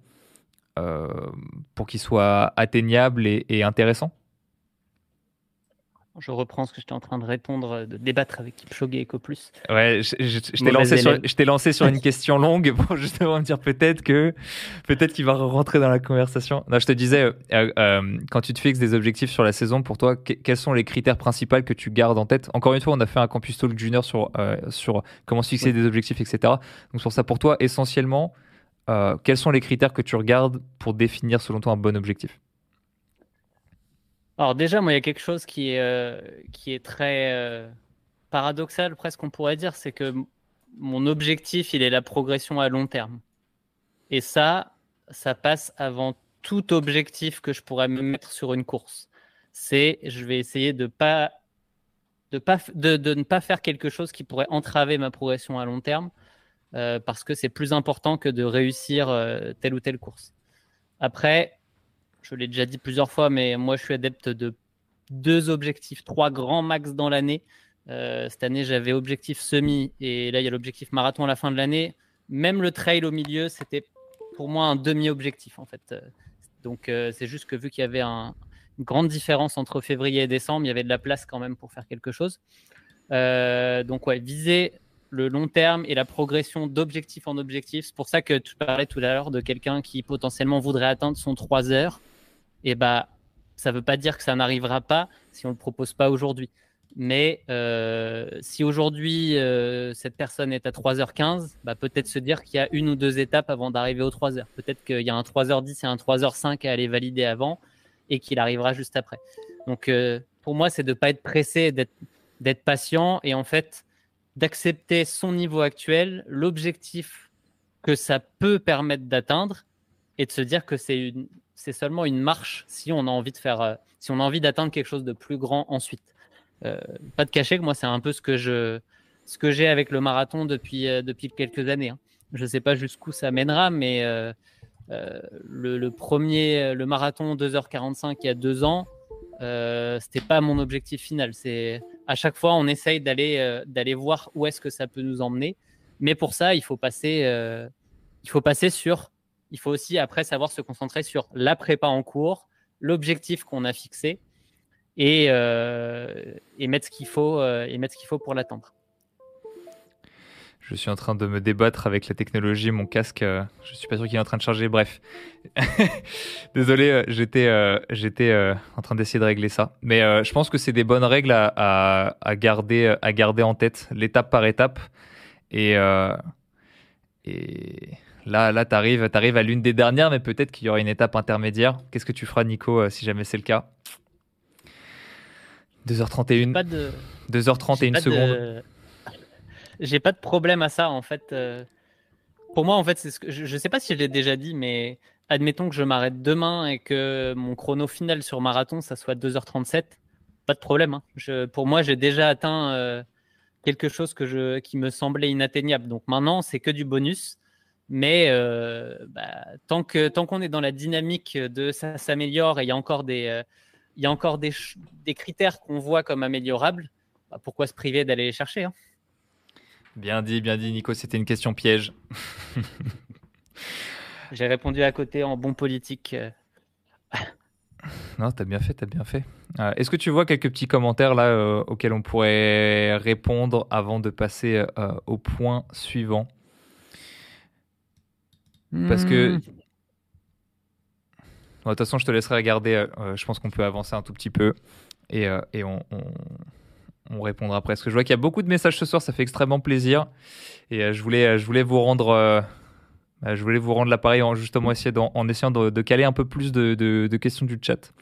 pour qu'il soit atteignable et intéressant? Je reprends ce que j'étais en train de répondre, de débattre avec Kipchoge et Ecoplus. Ouais, je, t'ai lancé, sur, lancé sur une [laughs] question longue [laughs] pour justement me dire peut-être que peut-être qu'il va rentrer dans la conversation. Non, je te disais, euh, euh, quand tu te fixes des objectifs sur la saison, pour toi, quels sont les critères principaux que tu gardes en tête? Encore une fois, on a fait un Campus Talk Junior sur, euh, sur comment se fixer des objectifs, etc. Donc pour ça, pour toi, essentiellement, quels sont les critères que tu regardes pour définir selon toi un bon objectif? Alors déjà, moi, il y a quelque chose qui est, euh, qui est très euh, paradoxal, presque on pourrait dire, c'est que mon objectif, il est la progression à long terme. Et ça, ça passe avant tout objectif que je pourrais me mettre sur une course. C'est, je vais essayer de pas, de pas, de, ne pas faire quelque chose qui pourrait entraver ma progression à long terme, euh, parce que c'est plus important que de réussir telle ou telle course. Après, je l'ai déjà dit plusieurs fois, mais moi, je suis adepte de deux objectifs, trois grands max dans l'année. Euh, cette année, j'avais objectif semi et là, il y a l'objectif marathon à la fin de l'année. Même le trail au milieu, c'était pour moi un demi-objectif en fait. Donc, euh, c'est juste que vu qu'il y avait un, une grande différence entre février et décembre, il y avait de la place quand même pour faire quelque chose. Euh, donc, ouais, viser le long terme et la progression d'objectif en objectif. C'est pour ça que tu parlais tout à l'heure de quelqu'un qui potentiellement voudrait atteindre son 3 heures. Et bah, ça ne veut pas dire que ça n'arrivera pas si on ne le propose pas aujourd'hui. Mais euh, si aujourd'hui euh, cette personne est à 3h15, bah, peut-être se dire qu'il y a une ou deux étapes avant d'arriver aux 3h. Peut-être qu'il y a un 3h10 et un 3h05 à aller valider avant et qu'il arrivera juste après. Donc euh, pour moi, c'est de ne pas être pressé, d'être patient et en fait d'accepter son niveau actuel, l'objectif que ça peut permettre d'atteindre et de se dire que c'est seulement une marche si on a envie de faire, si on a envie d'atteindre quelque chose de plus grand ensuite. Euh, pas de cacher que moi, c'est un peu ce que je, ce que j'ai avec le marathon depuis, euh, depuis quelques années. Hein. Je ne sais pas jusqu'où ça mènera, mais euh, le, premier, le marathon 2h45 il y a deux ans, euh, c'était pas mon objectif final. C'est à chaque fois on essaye d'aller d'aller voir où est-ce que ça peut nous emmener. Mais pour ça, il faut passer, il faut passer sur. Il faut aussi après savoir se concentrer sur la prépa en cours, l'objectif qu'on a fixé et, euh, et mettre ce qu'il faut euh, et mettre ce qu'il faut pour l'attendre. Je suis en train de me débattre avec la technologie, mon casque, euh, je suis pas sûr qu'il est en train de charger. Bref, [laughs] désolé, j'étais j'étais en train d'essayer de régler ça. Mais je pense que c'est des bonnes règles à, à, garder à garder en tête, l'étape par étape. Et et là là t'arrives arrives à l'une des dernières, mais peut-être qu'il y aura une étape intermédiaire. Qu'est-ce que tu feras, Nico, si jamais c'est le cas? 2h31. Pas de... 2h31 secondes. [laughs] J'ai pas de problème à ça en fait. Euh. Pour moi en fait, c'est ce que je, je sais pas si je l'ai déjà dit, mais admettons que je m'arrête demain et que mon chrono final sur marathon ça soit 2h37, pas de problème. Hein. Je, pour moi, j'ai déjà atteint euh, quelque chose que je, qui me semblait inatteignable. Donc maintenant, c'est que du bonus. Mais euh, bah, tant que tant qu'on est dans la dynamique de ça s'améliore et il y a encore des il y a encore des, critères qu'on voit comme améliorables, bah, pourquoi se priver d'aller les chercher hein? Bien dit, bien dit, Nico, c'était une question piège. [laughs] J'ai répondu à côté en bon politique. [laughs] non, t'as bien fait, t'as bien fait. Euh, est-ce que tu vois quelques petits commentaires là euh, auxquels on pourrait répondre avant de passer euh, au point suivant? Parce que hmm. De toute façon, je te laisserai regarder. Euh, euh, je pense qu'on peut avancer un tout petit peu et, euh, et on, on, répondra après. Parce que je vois qu'il y a beaucoup de messages ce soir, ça fait extrêmement plaisir. Et je, voulais, je voulais vous rendre. Je voulais vous rendre l'appareil en justement essayer en, essayant de, caler un peu plus de, de questions du chat.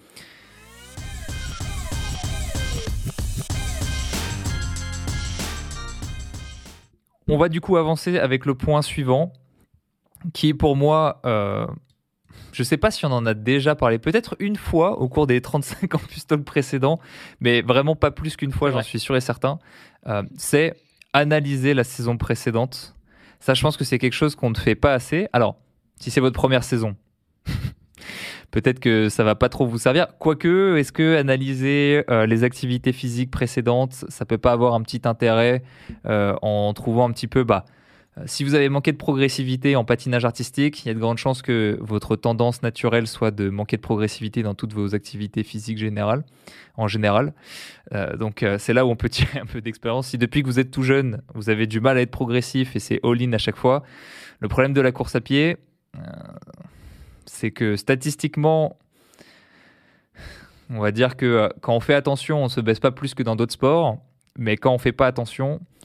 On va du coup avancer avec le point suivant, qui pour moi je ne sais pas si on en a déjà parlé, peut-être une fois au cours des 35 ans Pistol précédents, mais vraiment pas plus qu'une fois, j'en suis sûr et certain. Euh, c'est analyser la saison précédente. Ça, je pense que c'est quelque chose qu'on ne fait pas assez. Alors, si c'est votre première saison, [laughs] peut-être que ça va pas trop vous servir. Quoique, est-ce que analyser euh, les activités physiques précédentes, ça peut pas avoir un petit intérêt euh, en trouvant un petit peu, bah, euh, si vous avez manqué de progressivité en patinage artistique, il y a de grandes chances que votre tendance naturelle soit de manquer de progressivité dans toutes vos activités physiques générales, en général. Euh, donc euh, c'est là où on peut [laughs] tirer un peu d'expérience. Si depuis que vous êtes tout jeune, vous avez du mal à être progressif et c'est all-in à chaque fois, le problème de la course à pied, c'est que statistiquement, on va dire que quand on fait attention, on se baisse pas plus que dans d'autres sports, mais quand on fait pas attention, euh,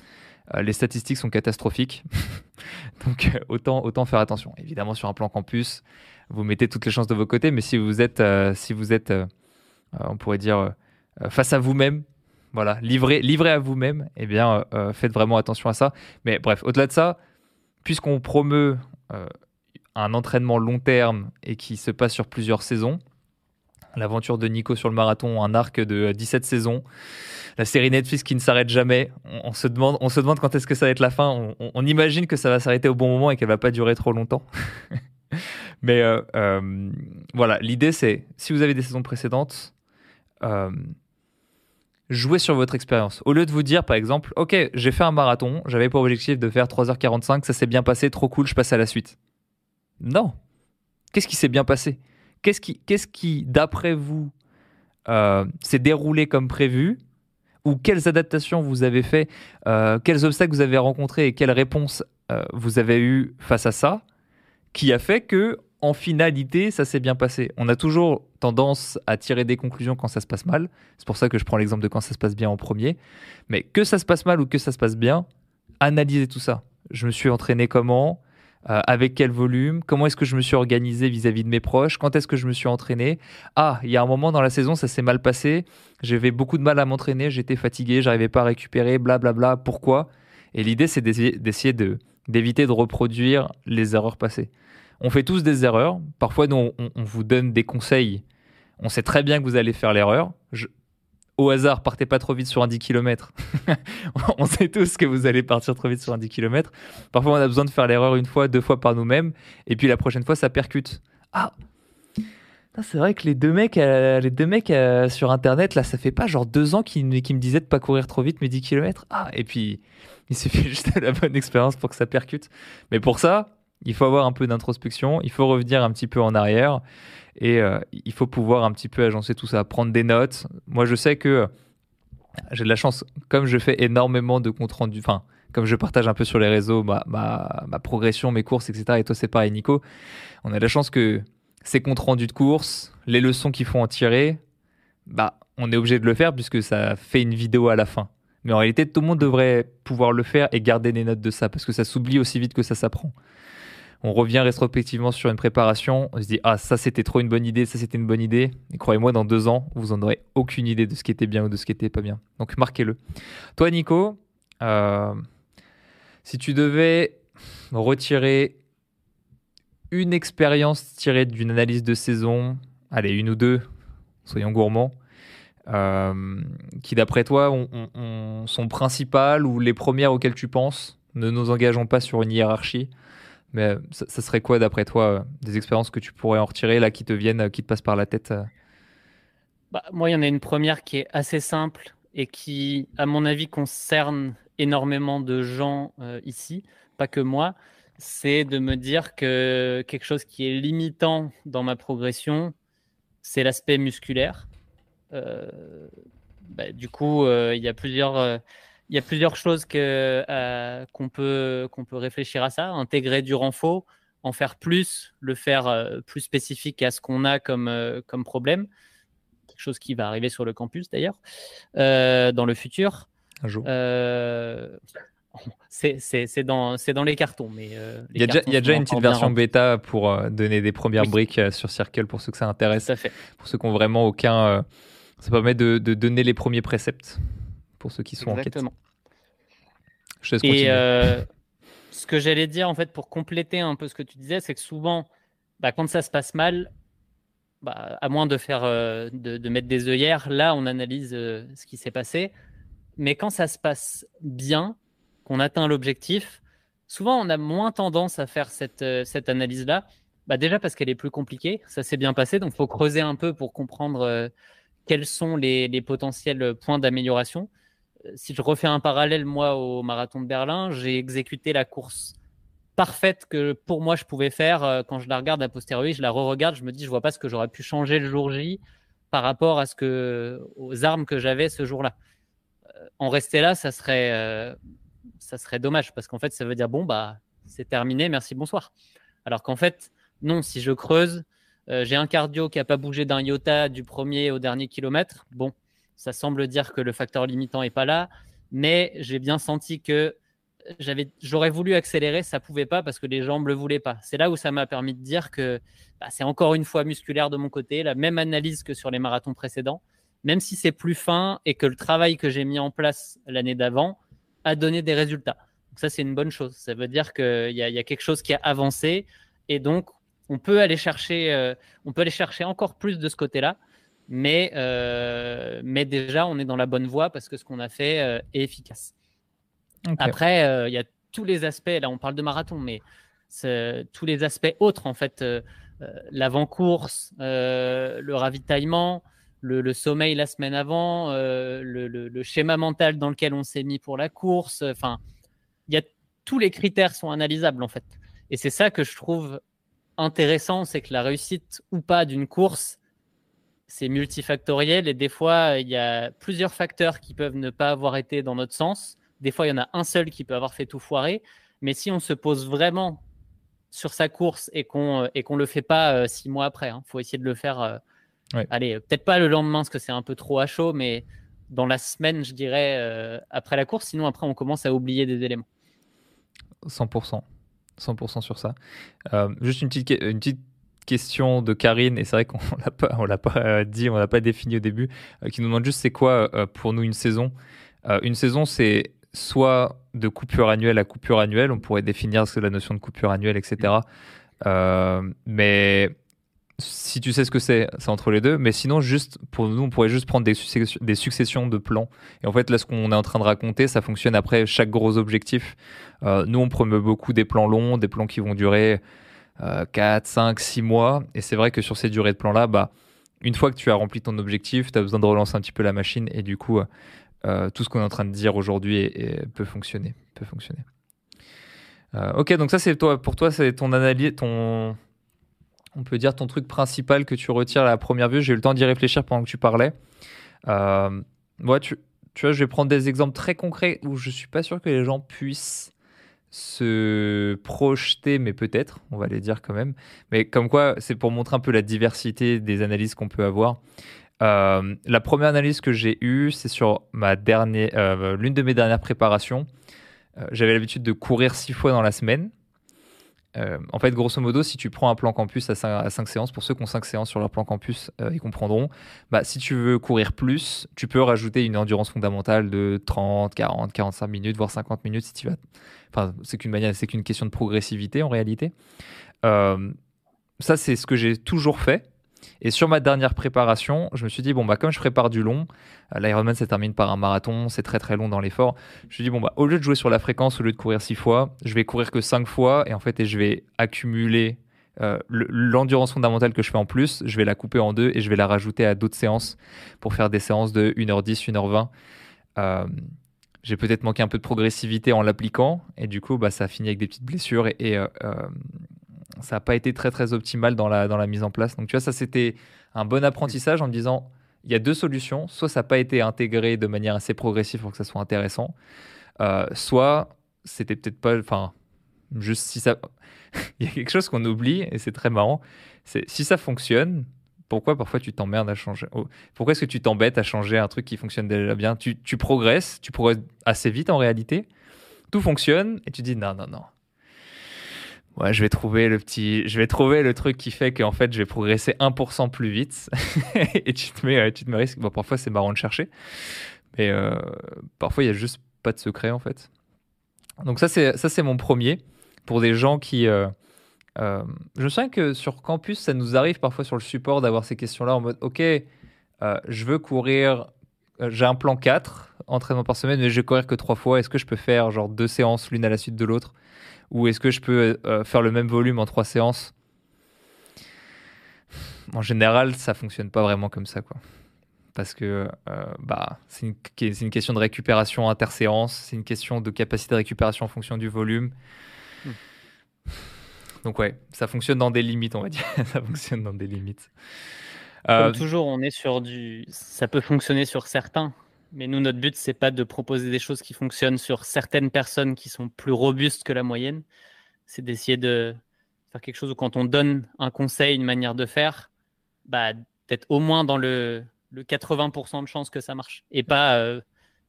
les statistiques sont catastrophiques. [laughs] Donc euh, autant, autant faire attention. Évidemment, sur un plan campus, vous mettez toutes les chances de vos côtés, mais si vous êtes, euh, si vous êtes on pourrait dire, face à vous-même, voilà, livré, livré à vous-même, eh bien, faites vraiment attention à ça. Mais bref, au-delà de ça, puisqu'on promeut un entraînement long terme et qui se passe sur plusieurs saisons, l'aventure de Nico sur le marathon, un arc de 17 saisons, la série Netflix qui ne s'arrête jamais. On, se demande, on se demande quand est-ce que ça va être la fin. On, imagine que ça va s'arrêter au bon moment et qu'elle va pas durer trop longtemps. [laughs] Mais euh, euh, voilà, l'idée c'est, si vous avez des saisons précédentes, euh, jouez sur votre expérience. Au lieu de vous dire, par exemple, ok, j'ai fait un marathon, j'avais pour objectif de faire 3h45, ça s'est bien passé, trop cool, je passe à la suite. Non. Qu'est-ce qui s'est bien passé? Qu'est-ce qui, qu'est-ce qui d'après vous, s'est déroulé comme prévu ou quelles adaptations vous avez fait, euh, quels obstacles vous avez rencontrés et quelles réponses euh, vous avez eues face à ça, qui a fait que, en finalité, ça s'est bien passé? On a toujours tendance à tirer des conclusions quand ça se passe mal. C'est pour ça que je prends l'exemple de quand ça se passe bien en premier. Mais que ça se passe mal ou que ça se passe bien, analysez tout ça. Je me suis entraîné comment? Euh, avec quel volume, comment est-ce que je me suis organisé vis-à-vis de mes proches, quand est-ce que je me suis entraîné? Ah, il y a un moment dans la saison, ça s'est mal passé, j'avais beaucoup de mal à m'entraîner, j'étais fatigué, j'arrivais pas à récupérer, blablabla, bla, bla, pourquoi? Et l'idée, c'est d'essayer de, d'éviter de reproduire les erreurs passées. On fait tous des erreurs, parfois nous, on vous donne des conseils, on sait très bien que vous allez faire l'erreur. Au hasard, partez pas trop vite sur un 10 km. [laughs] on sait tous que vous allez partir trop vite sur un 10 km. Parfois, on a besoin de faire l'erreur une fois, deux fois par nous-mêmes. Et puis la prochaine fois, ça percute. Ah C'est vrai que les deux mecs, euh, les deux mecs euh, sur Internet, là, ça fait pas genre deux ans qu'ils me disaient de pas courir trop vite mes 10 km. Ah, et puis, il suffit [laughs] juste de la bonne expérience pour que ça percute. Mais pour ça, il faut avoir un peu d'introspection. Il faut revenir un petit peu en arrière. Et euh, il faut pouvoir un petit peu agencer tout ça, prendre des notes. Moi, je sais que j'ai de la chance, comme je fais énormément de comptes rendus, enfin, comme je partage un peu sur les réseaux ma, progression, mes courses, etc. Et toi, c'est pareil, Nico. On a de la chance que ces comptes rendus de course, les leçons qu'il faut en tirer, bah, on est obligé de le faire puisque ça fait une vidéo à la fin. Mais en réalité, tout le monde devrait pouvoir le faire et garder des notes de ça parce que ça s'oublie aussi vite que ça s'apprend on revient rétrospectivement sur une préparation, on se dit ah ça c'était trop une bonne idée, ça c'était une bonne idée. Et croyez-moi, dans deux ans, vous en aurez aucune idée de ce qui était bien ou de ce qui était pas bien. Donc marquez-le. Toi Nico, euh, si tu devais retirer une expérience tirée d'une analyse de saison, allez une ou deux, soyons gourmands, euh, qui d'après toi sont principales ou les premières auxquelles tu penses, ne nous engageons pas sur une hiérarchie. Mais ça, serait quoi, d'après toi, euh, des expériences que tu pourrais en retirer, là, qui te viennent, euh, qui te passent par la tête euh bah, Moi, il y en a une première qui est assez simple et qui, à mon avis, concerne énormément de gens ici, pas que moi. C'est de me dire que quelque chose qui est limitant dans ma progression, c'est l'aspect musculaire. Bah, du coup, il y a plusieurs y a plusieurs choses euh, qu'on peut, qu'on peut réfléchir à ça. Intégrer du renfort, en faire plus, le faire euh, plus spécifique à ce qu'on a comme, euh, comme problème. Quelque chose qui va arriver sur le campus d'ailleurs, dans le futur. Un jour. c'est dans, dans les cartons. Mais, il y a déjà, il y a déjà une petite version bêta pour donner des premières briques sur Circle pour ceux que ça intéresse. Pour ceux qui n'ont vraiment aucun. ça permet de, de donner les premiers préceptes pour ceux qui sont Exactement. en quête. Je Et euh, ce que j'allais dire, en fait, pour compléter un peu ce que tu disais, c'est que souvent, bah, quand ça se passe mal, bah, à moins de faire euh, de, mettre des œillères, là, on analyse euh, ce qui s'est passé. Mais quand ça se passe bien, qu'on atteint l'objectif, souvent, on a moins tendance à faire cette, cette analyse-là. Bah, déjà parce qu'elle est plus compliquée, ça s'est bien passé, donc il faut creuser un peu pour comprendre quels sont les, les potentiels points d'amélioration si je refais un parallèle, moi, au marathon de Berlin, j'ai exécuté la course parfaite que pour moi je pouvais faire. Euh, quand je la regarde a posteriori, je la re-regarde, je me dis, je vois pas ce que j'aurais pu changer le jour J par rapport à ce que, aux armes que j'avais ce jour-là. Euh, en rester là, ça serait, euh, ça serait dommage parce qu'en fait, ça veut dire, bon, bah, c'est terminé, merci, bonsoir. Alors qu'en fait, non, si je creuse, j'ai un cardio qui n'a pas bougé d'un iota du premier au dernier kilomètre. Bon, ça semble dire que le facteur limitant n'est pas là, mais j'ai bien senti que j'aurais voulu accélérer, ça pouvait pas parce que les jambes le voulaient pas. C'est là où ça m'a permis de dire que bah, c'est encore une fois musculaire de mon côté, la même analyse que sur les marathons précédents. même si c'est plus fin et que le travail que j'ai mis en place l'année d'avant a donné des résultats. Donc ça, c'est une bonne chose. Ça veut dire qu'il y, y, a quelque chose qui a avancé et donc on peut aller chercher, euh, on peut aller chercher encore plus de ce côté-là. Mais, euh, mais déjà, on est dans la bonne voie parce que ce qu'on a fait euh, est efficace. Après, il y a tous les aspects. Là, on parle de marathon, mais tous les aspects autres, en fait, l'avant-course, le ravitaillement, le, sommeil la semaine avant, le, le, schéma mental dans lequel on s'est mis pour la course. Enfin, il y a tous les critères sont analysables en fait. Et c'est ça que je trouve intéressant, c'est que la réussite ou pas d'une course, c'est multifactoriel et des fois, il y a plusieurs facteurs qui peuvent ne pas avoir été dans notre sens. Des fois, il y en a un seul qui peut avoir fait tout foirer. Mais si on se pose vraiment sur sa course et qu'on et qu'on le fait pas euh, six mois après, il hein, faut essayer de le faire. Euh, allez, peut-être pas le lendemain parce que c'est un peu trop à chaud, mais dans la semaine, je dirais, euh, après la course. Sinon, après, on commence à oublier des éléments. 100%. 100% sur ça. Euh, juste une petite, une petite question de Karine, et c'est vrai qu'on [laughs] l'a pas, on l'a pas euh, dit, on l'a pas défini au début, euh, qui nous demande juste c'est quoi pour nous une saison? une saison, c'est soit de coupure annuelle à coupure annuelle, on pourrait définir ce que la notion de coupure annuelle, etc. mais si tu sais ce que c'est, c'est entre les deux. Mais sinon, juste pour nous, on pourrait juste prendre des, des successions de plans. Et en fait, là, ce qu'on est en train de raconter, ça fonctionne après chaque gros objectif. Euh, nous, on promeut beaucoup des plans longs, des plans qui vont durer 4, 5, 6 mois. Et c'est vrai que sur ces durées de plans-là, bah, une fois que tu as rempli ton objectif, tu as besoin de relancer un petit peu la machine. Et du coup, euh, tout ce qu'on est en train de dire aujourd'hui peut fonctionner. Peut fonctionner. Euh, ok, donc ça, c'est toi, pour toi, c'est ton analyse, ton on peut dire ton truc principal que tu retires à la première vue. J'ai eu le temps d'y réfléchir pendant que tu parlais. Euh, tu, vois, je vais prendre des exemples très concrets où je suis pas sûr que les gens puissent se projeter, mais peut-être, on va les dire quand même. Mais comme quoi, c'est pour montrer un peu la diversité des analyses qu'on peut avoir. Euh, la première analyse que j'ai eue, c'est sur ma dernière, euh, l'une de mes dernières préparations. Euh, j'avais l'habitude de courir six fois dans la semaine. Euh, en fait, grosso modo, si tu prends un plan campus à 5, séances, pour ceux qui ont 5 séances sur leur plan campus, euh, ils comprendront. Bah, si tu veux courir plus, tu peux rajouter une endurance fondamentale de 30, 40, 45 minutes, voire 50 minutes si tu vas. Enfin, c'est qu'une manière, c'est qu'une question de progressivité en réalité. Euh, ça, c'est ce que j'ai toujours fait. Et sur ma dernière préparation, je me suis dit, bon, bah, comme je prépare du long, euh, l'Ironman se termine par un marathon, c'est très très long dans l'effort. Je me suis dit, bon, bah, au lieu de jouer sur la fréquence, au lieu de courir six fois, je vais courir que cinq fois et en fait, je vais accumuler euh, l'endurance fondamentale que je fais en plus, je vais la couper en deux et je vais la rajouter à d'autres séances pour faire des séances de 1h10, 1h20. Euh, j'ai peut-être manqué un peu de progressivité en l'appliquant et du coup, bah, ça a fini avec des petites blessures et, ça n'a pas été très très optimal dans la, dans la mise en place. Donc tu vois, ça c'était un bon apprentissage en me disant, il y a deux solutions. Soit ça n'a pas été intégré de manière assez progressive pour que ça soit intéressant, euh, soit c'était peut-être pas, enfin, juste si ça, [laughs] il y a quelque chose qu'on oublie et c'est très marrant. C'est si ça fonctionne, pourquoi parfois tu t'emmerdes à changer? Oh, Pourquoi est-ce que tu t'embêtes à changer un truc qui fonctionne déjà bien? Tu, tu progresses, tu progresses assez vite en réalité. Tout fonctionne et tu dis non, non, non ouais, je vais trouver le petit, je vais trouver le truc qui fait qu'en fait, je vais progresser 1% plus vite. [laughs] et tu te mets, tu te mets risque. Bon, parfois, c'est marrant de chercher, mais euh, parfois, il y a juste pas de secret en fait. Donc ça, c'est ça, c'est mon premier pour des gens qui. Euh, euh, je souviens que sur campus, ça nous arrive parfois sur le support d'avoir ces questions-là en mode, ok, je veux courir, j'ai un plan 4 entraînement par semaine, mais je vais courir que trois fois. Est-ce que je peux faire genre deux séances l'une à la suite de l'autre? Ou est-ce que je peux euh, faire le même volume en trois séances? En général, ça fonctionne pas vraiment comme ça, quoi. Parce que euh, bah, c'est une, une, question de récupération interséance, c'est une question de capacité de récupération en fonction du volume. Hmm. Donc ouais, ça fonctionne dans des limites, on va dire. [laughs] ça fonctionne dans des limites. Comme euh, toujours, on est sur du. Ça peut fonctionner sur certains, mais nous, notre but, c'est pas de proposer des choses qui fonctionnent sur certaines personnes qui sont plus robustes que la moyenne. C'est d'essayer de faire quelque chose où quand on donne un conseil, une manière de faire, bah, d'être au moins dans le, le 80% de chances que ça marche. Et pas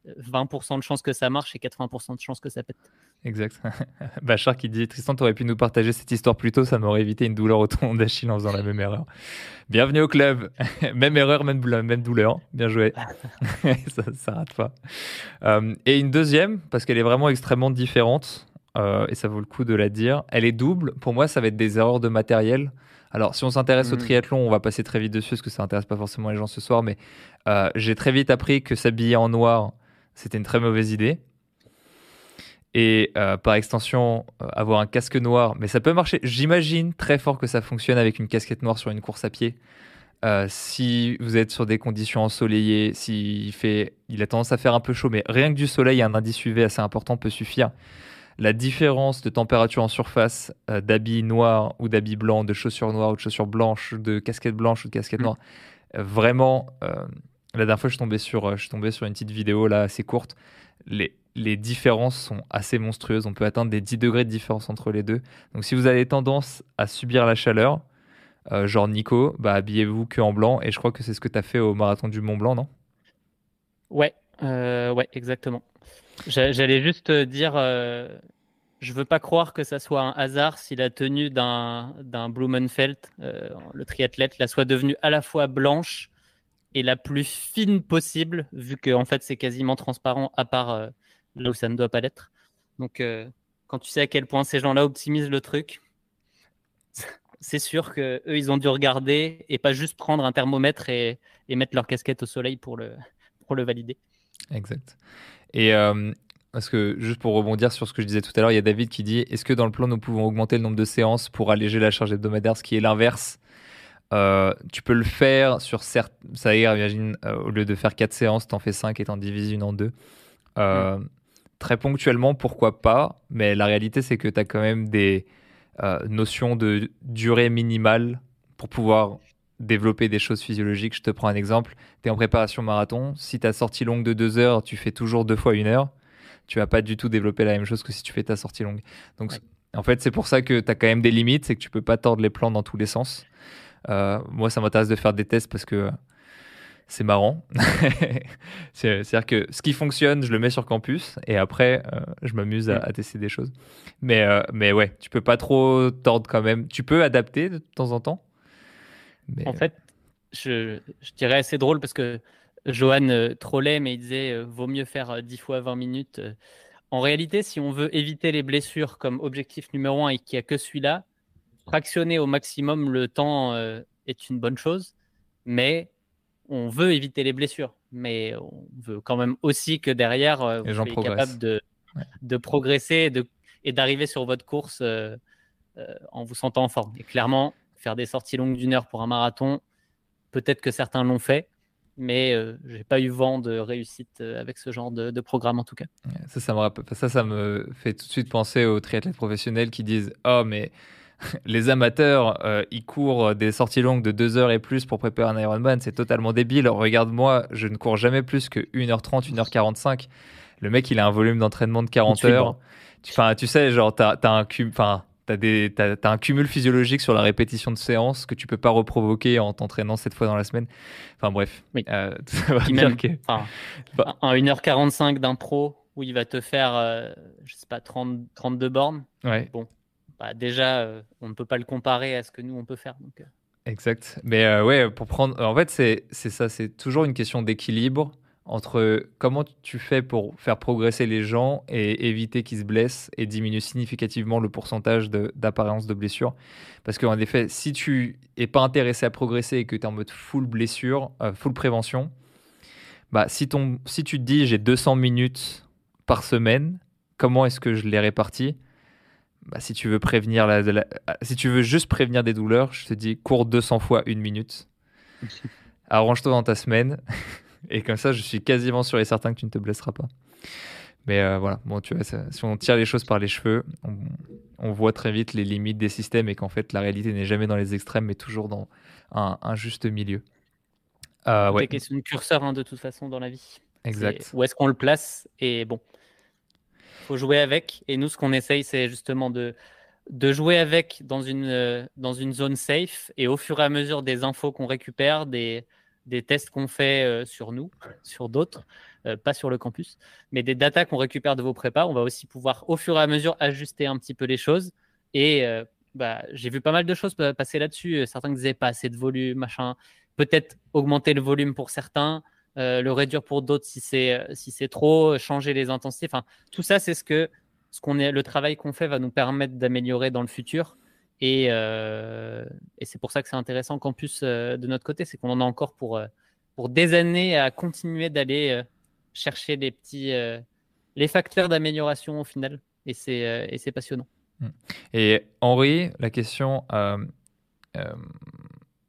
20% euh, de chances que ça marche et 80% de chances que ça pète. Exact. [laughs] Bachar qui dit Tristan, t'aurais pu nous partager cette histoire plus tôt, ça m'aurait évité une douleur au tendon d'Achille en faisant la même erreur. Bienvenue au club. [laughs] même erreur, même, même douleur. Bien joué. [laughs] ça, ça rate pas. Euh, et une deuxième, parce qu'elle est vraiment extrêmement différente, euh, et ça vaut le coup de la dire. Elle est double. Pour moi, ça va être des erreurs de matériel. Alors, si on s'intéresse au hmm. triathlon, on va passer très vite dessus parce que ça n'intéresse pas forcément les gens ce soir. Mais euh, j'ai très vite appris que s'habiller en noir, c'était une très mauvaise idée. Et euh, par extension, euh, avoir un casque noir, mais ça peut marcher. J'imagine très fort que ça fonctionne avec une casquette noire sur une course à pied. si vous êtes sur des conditions ensoleillées, s'il fait, il a tendance à faire un peu chaud, mais rien que du soleil, un indice UV assez important peut suffire la différence de température en surface euh, d'habits noirs ou d'habits blancs, de chaussures noires ou de chaussures blanches, de casquettes blanches ou de casquettes mm. noires, euh, vraiment, euh, la dernière fois, je suis, tombé sur, je suis tombé sur une petite vidéo là assez courte. Les, les différences sont assez monstrueuses. On peut atteindre des 10 degrés de différence entre les deux. Donc, si vous avez tendance à subir la chaleur, genre Nico, bah, habillez-vous que en blanc. Et je crois que c'est ce que tu as fait au marathon du Mont Blanc, non? Ouais, ouais, exactement. J'allais juste dire, euh, je veux pas croire que ça soit un hasard si la tenue d'un Blumenfeld, euh, le triathlète, la soit devenue à la fois blanche et la plus fine possible, vu que fait c'est quasiment transparent à part euh, là où ça ne doit pas l'être. Donc quand tu sais à quel point ces gens-là optimisent le truc, [laughs] c'est sûr que eux ils ont dû regarder et pas juste prendre un thermomètre et, et mettre leur casquette au soleil pour le, pour le valider. Exact. Et euh, parce que juste pour rebondir sur ce que je disais tout à l'heure, il y a David qui dit est-ce que dans le plan nous pouvons augmenter le nombre de séances pour alléger la charge hebdomadaire, ce qui est l'inverse? Euh, tu peux le faire sur certes, ça y est, imagine, euh, au lieu de faire 4 séances, tu en fais 5 et en divises une en deux. Mm. Très ponctuellement, pourquoi pas, mais la réalité, c'est que tu as quand même des notions de durée minimale pour pouvoir développer des choses physiologiques. Je te prends un exemple. Tu es en préparation marathon. Si ta sortie longue de deux heures, tu fais toujours deux fois une heure, tu vas pas du tout développer la même chose que si tu fais ta sortie longue. Donc, en fait, c'est pour ça que tu as quand même des limites, c'est que tu peux pas tordre les plans dans tous les sens. Euh, moi, ça m'intéresse de faire des tests parce que c'est marrant. [laughs] C'est-à-dire que ce qui fonctionne, je le mets sur campus et après, euh, je m'amuse à, tester des choses. Mais, euh, mais ouais, tu peux pas trop tordre quand même. Tu peux adapter de temps en temps, en fait, je, dirais assez drôle parce que Johan euh, trollait, mais il disait euh, vaut mieux faire 10 euh, fois 20 minutes. En réalité, si on veut éviter les blessures comme objectif numéro un et qu'il n'y a que celui-là, fractionner au maximum le temps est une bonne chose, mais on veut éviter les blessures. Mais on veut quand même aussi que derrière, vous soyez capable de, de progresser et d'arriver sur votre course en vous sentant en forme. Et clairement, faire des sorties longues d'une heure pour un marathon, peut-être que certains l'ont fait, mais euh, j'ai pas eu vent de réussite euh, avec ce genre de, programme en tout cas. Ça, ça me, ça, ça me fait tout de suite penser aux triathlètes professionnels qui disent Oh, mais les amateurs, euh, ils courent des sorties longues de 2 heures et plus pour préparer un Ironman, c'est totalement débile. Regarde-moi, je ne cours jamais plus que 1h30, 1h45. Le mec, il a un volume d'entraînement de 40 heures. Tu, tu sais, genre, tu as, un cube. Tu as, un cumul physiologique sur la répétition de séances que tu peux pas reprovoquer en t'entraînant cette fois dans la semaine. Enfin bref. Euh, [laughs] même, bah. un 1h45 d'un pro où il va te faire, euh, je sais pas, 30, 32 bornes. Ouais. Bon, bah, déjà, euh, on ne peut pas le comparer à ce que nous, on peut faire. Donc, Exact. Mais ouais, pour prendre. En fait, c'est ça, c'est toujours une question d'équilibre entre comment tu fais pour faire progresser les gens et éviter qu'ils se blessent et diminuer significativement le pourcentage d'apparence de, blessure. Parce qu'en effet, si tu es pas intéressé à progresser et que tu es en mode full blessure, euh, full prévention, bah, si, si tu te dis j'ai 200 minutes par semaine, comment est-ce que je les répartis bah, si tu veux prévenir la, si tu veux juste prévenir des douleurs, je te dis cours 200 fois une minute. [laughs] Arrange-toi dans ta semaine. [laughs] Et comme ça, je suis quasiment sûr et certain que tu ne te blesseras pas. Mais euh, voilà, bon, tu vois, si on tire les choses par les cheveux, on, voit très vite les limites des systèmes et qu'en fait, la réalité n'est jamais dans les extrêmes, mais toujours dans un, juste milieu. Euh, ouais. C'est question de curseur, hein, de toute façon, dans la vie. Exact. Où est-ce qu'on le place Et bon, faut jouer avec. Et nous, ce qu'on essaye, c'est justement de, de jouer avec dans une, euh, dans une zone safe. Et au fur et à mesure des infos qu'on récupère, des, des tests qu'on fait sur nous, sur d'autres, pas sur le campus, mais des datas qu'on récupère de vos prépas. On va aussi pouvoir, au fur et à mesure, ajuster un petit peu les choses. Et bah, j'ai vu pas mal de choses passer là-dessus. Certains disaient pas assez de volume, machin. Peut-être augmenter le volume pour certains, le réduire pour d'autres si c'est si c'est trop, changer les intensités. Enfin, tout ça, c'est ce que ce qu'on est, le travail qu'on fait va nous permettre d'améliorer dans le futur. Et, euh, et c'est pour ça que c'est intéressant Campus euh, de notre côté, c'est qu'on en a encore pour, euh, pour des années à continuer d'aller chercher les petits les facteurs d'amélioration au final. Et c'est, et c'est passionnant. Mmh. Et Henri, la question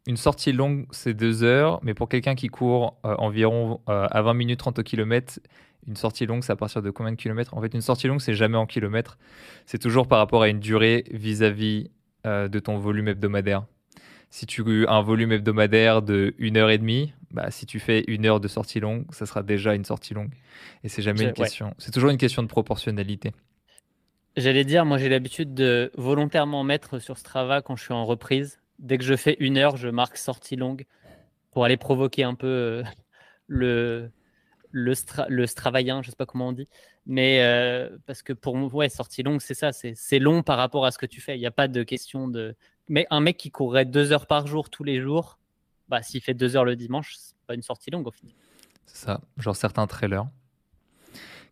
une sortie longue, c'est deux heures, mais pour quelqu'un qui court environ à 20 minutes 30 km, une sortie longue, c'est à partir de combien de kilomètres? En fait, une sortie longue, c'est jamais en kilomètres. C'est toujours par rapport à une durée vis-à-vis euh, de ton volume hebdomadaire. Si tu as un volume hebdomadaire de 1 heure et demie, bah, si tu fais une heure de sortie longue, ça sera déjà une sortie longue. Et c'est jamais une question. C'est toujours une question de proportionnalité. J'allais dire, moi j'ai l'habitude de volontairement mettre sur Strava quand je suis en reprise. Dès que je fais une heure, je marque sortie longue pour aller provoquer un peu euh, [laughs] le, le, stra le sais pas comment on dit, mais euh, parce que pour moi, ouais, sortie longue, c'est ça, c'est long par rapport à ce que tu fais. Il n'y a pas de question de. Mais un mec qui courrait deux heures par jour tous les jours, bah, s'il fait deux heures le dimanche, c'est pas une sortie longue au final. C'est ça, genre certains trailers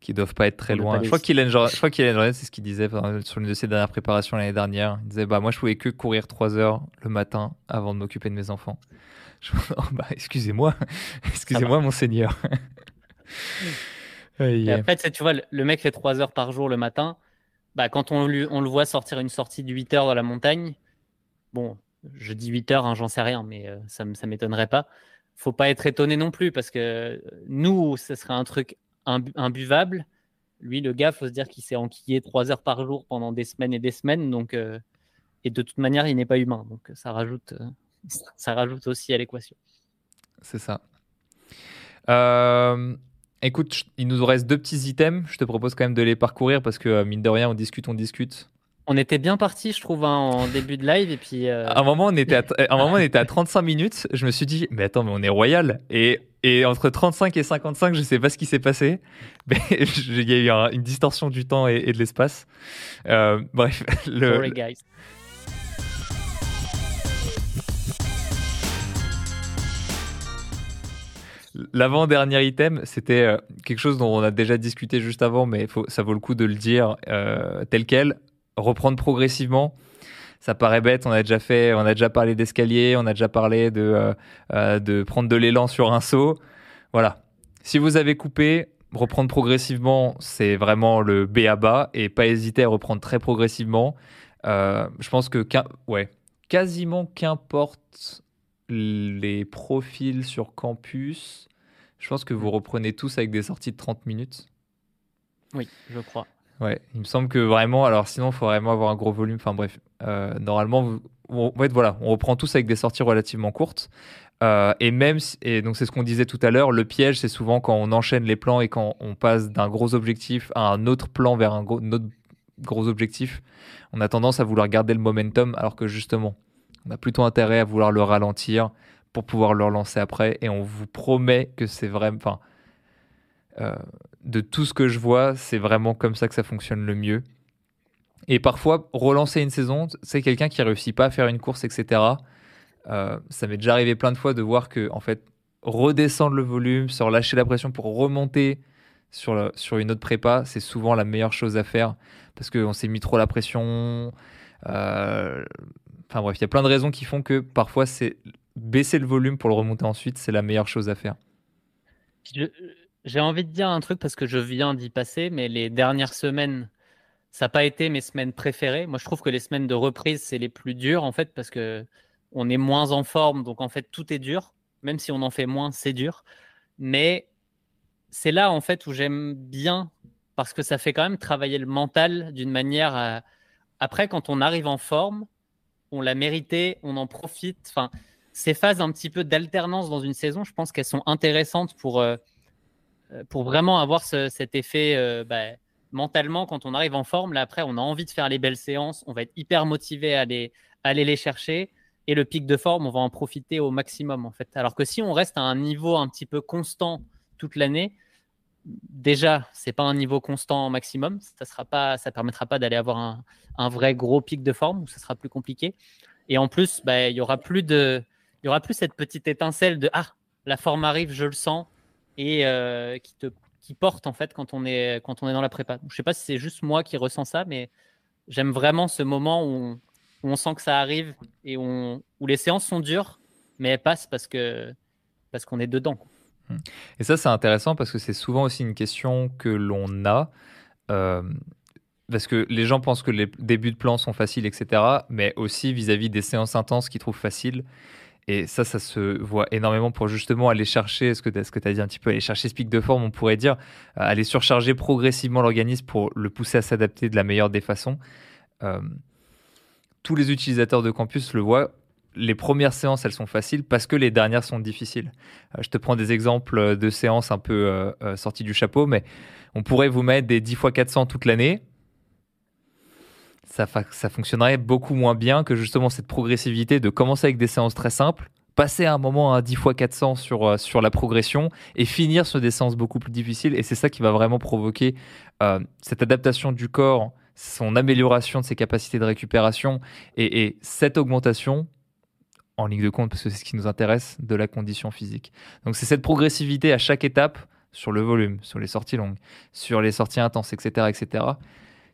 qui doivent pas être très loin. Je crois qu'il a une c'est ce qu'il disait sur une de ses dernières préparations l'année dernière. Il disait bah moi je pouvais que courir trois heures le matin avant de m'occuper de mes enfants. [laughs] bah, excusez-moi, [laughs] excusez-moi monseigneur. [laughs] Et après, tu vois, le mec fait 3 heures par jour le matin. Bah, quand on, lui, on le voit sortir une sortie de 8 heures dans la montagne, bon, je dis 8 heures, hein, j'en sais rien, mais euh, ça ne m'étonnerait pas. Faut pas être étonné non plus parce que nous, ce serait un truc imbuvable. Lui, le gars, faut se dire qu'il s'est enquillé 3 heures par jour pendant des semaines et des semaines. Donc, euh, et de toute manière, il n'est pas humain. Donc, ça rajoute, euh, ça rajoute aussi à l'équation. C'est ça. Euh, Écoute, il nous reste deux petits items. Je te propose quand même de les parcourir parce que, mine de rien, on discute, on discute. On était bien parti, je trouve, hein, en début de live. Et puis, euh, à, un moment, on était à, un moment, on était à 35 minutes. Je me suis dit, mais attends, mais on est royal. Et, et entre 35 et 55, je sais pas ce qui s'est passé. [laughs] Mais il y a eu une distorsion du temps et, de l'espace. Euh, bref. [laughs] Le, Sorry, guys. L'avant-dernier item, c'était euh, quelque chose dont on a déjà discuté juste avant, mais ça vaut le coup de le dire euh, tel quel. Reprendre progressivement. Ça paraît bête, on a déjà fait, on a déjà parlé d'escalier, on a déjà parlé de, euh, de prendre de l'élan sur un saut. Voilà. Si vous avez coupé, reprendre progressivement, c'est vraiment le B à bas et pas hésiter à reprendre très progressivement. je pense que, ouais, quasiment qu'importe les profils sur campus, je pense que vous reprenez tous avec des sorties de 30 minutes. Oui, je crois. Ouais, il me semble que vraiment, alors sinon, il faut vraiment avoir un gros volume. Enfin bref, euh, normalement, en fait, voilà, on reprend tous avec des sorties relativement courtes. Euh, et même, et donc c'est ce qu'on disait tout à l'heure, le piège, c'est souvent quand on enchaîne les plans et quand on passe d'un gros objectif à un autre plan vers un autre gros objectif, on a tendance à vouloir garder le momentum, alors que justement, on a plutôt intérêt à vouloir le ralentir pour pouvoir le relancer après. Et on vous promet que c'est vraiment. Enfin, euh, de tout ce que je vois, c'est vraiment comme ça que ça fonctionne le mieux. Et parfois, relancer une saison, c'est quelqu'un qui réussit pas à faire une course, etc. Euh, ça m'est déjà arrivé plein de fois de voir que, en fait, redescendre le volume, se relâcher la pression pour remonter sur, sur une autre prépa, c'est souvent la meilleure chose à faire parce qu'on s'est mis trop la pression. Euh, Enfin bref, il y a plein de raisons qui font que parfois c'est baisser le volume pour le remonter ensuite, c'est la meilleure chose à faire. J'ai envie de dire un truc parce que je viens d'y passer, mais les dernières semaines, ça n'a pas été mes semaines préférées. Moi, je trouve que les semaines de reprise, c'est les plus dures en fait parce que on est moins en forme, donc en fait tout est dur. Même si on en fait moins, c'est dur. Mais c'est là en fait où j'aime bien parce que ça fait quand même travailler le mental d'une manière. Après, quand on arrive en forme, on l'a mérité, on en profite. Enfin, ces phases un petit peu d'alternance dans une saison, je pense qu'elles sont intéressantes pour, euh, pour vraiment avoir cet effet euh, bah, mentalement quand on arrive en forme. Là, après, on a envie de faire les belles séances, on va être hyper motivé à aller, aller les chercher. Et le pic de forme, on va en profiter au maximum en fait. Alors que si on reste à un niveau un petit peu constant toute l'année, déjà, c'est pas un niveau constant maximum. Ça sera pas, ça permettra pas d'aller avoir un, vrai gros pic de forme où ça sera plus compliqué. Et en plus, bah, il y aura plus de, il y aura plus cette petite étincelle de ah, la forme arrive, je le sens, et euh, qui te, qui porte en fait quand on est, quand on est dans la prépa. Je sais pas si c'est juste moi qui ressens ça, mais j'aime vraiment ce moment où on, sent que ça arrive et où les séances sont dures, mais elles passent parce que parce qu'on est dedans. Mmh. Et ça, c'est intéressant parce que c'est souvent aussi une question que l'on a. Euh, parce que les gens pensent que les débuts de plan sont faciles, etc. Mais aussi vis-à-vis des séances intenses qu'ils trouvent faciles. Et ça, ça se voit énormément pour justement aller chercher, ce que, tu as dit un petit peu, aller chercher ce pic de forme, on pourrait dire, euh, aller surcharger progressivement l'organisme pour le pousser à s'adapter de la meilleure des façons. Euh, tous les utilisateurs de campus le voient les premières séances, elles sont faciles parce que les dernières sont difficiles. Euh, je te prends des exemples de séances un peu sorties du chapeau, mais on pourrait vous mettre des 10 x 400 toute l'année. Ça, fonctionnerait beaucoup moins bien que justement cette progressivité de commencer avec des séances très simples, passer à un moment à 10 x 400 sur, sur la progression et finir sur des séances beaucoup plus difficiles. Et c'est ça qui va vraiment provoquer cette adaptation du corps, son amélioration de ses capacités de récupération et, et cette augmentation en ligne de compte, parce que c'est ce qui nous intéresse, de la condition physique. Donc c'est cette progressivité à chaque étape sur le volume, sur les sorties longues, sur les sorties intenses, etc., etc.,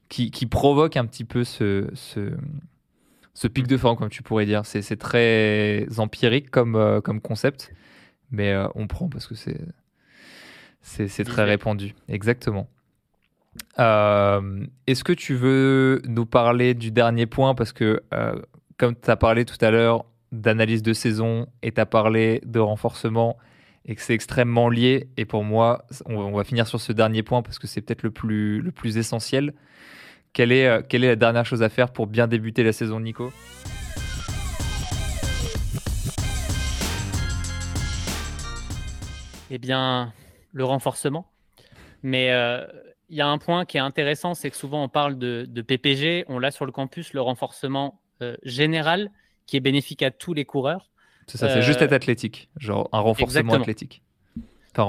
qui, qui provoque un petit peu ce, ce, ce, pic de forme, comme tu pourrais dire. C'est très empirique comme, euh, comme concept, mais euh, on prend parce que c'est très répandu. Exactement. Euh, est-ce que tu veux nous parler du dernier point? Parce que, comme tu as parlé tout à l'heure, d'analyse de saison et tu as parlé de renforcement et que c'est extrêmement lié. Et pour moi, on, va finir sur ce dernier point parce que c'est peut-être le plus, le plus essentiel. Quelle est, euh, quelle est la dernière chose à faire pour bien débuter la saison, Nico? Eh bien, le renforcement. Mais euh, il y a un point qui est intéressant, c'est que souvent on parle de, PPG, on l'a sur le campus, le renforcement euh, général qui est bénéfique à tous les coureurs. C'est ça, c'est juste être athlétique, genre un renforcement athlétique.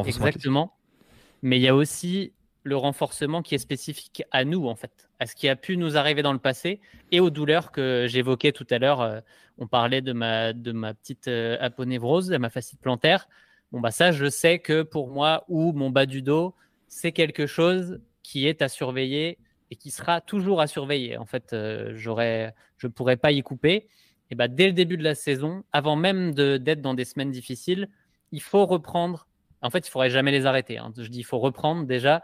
Exactement. Mais il y a aussi le renforcement qui est spécifique à nous, en fait, à ce qui a pu nous arriver dans le passé et aux douleurs que j'évoquais tout à l'heure. Euh, on parlait de ma, de ma petite euh, aponévrose, de ma fascite plantaire. Bon, bah ça, je sais que pour moi, ou mon bas du dos, c'est quelque chose qui est à surveiller et qui sera toujours à surveiller. En fait, euh, je ne pourrais pas y couper et bah, dès le début de la saison, avant même d'être dans des semaines difficiles, il faut reprendre. En fait, il ne faudrait jamais les arrêter. Hein. Je dis il faut reprendre. Déjà,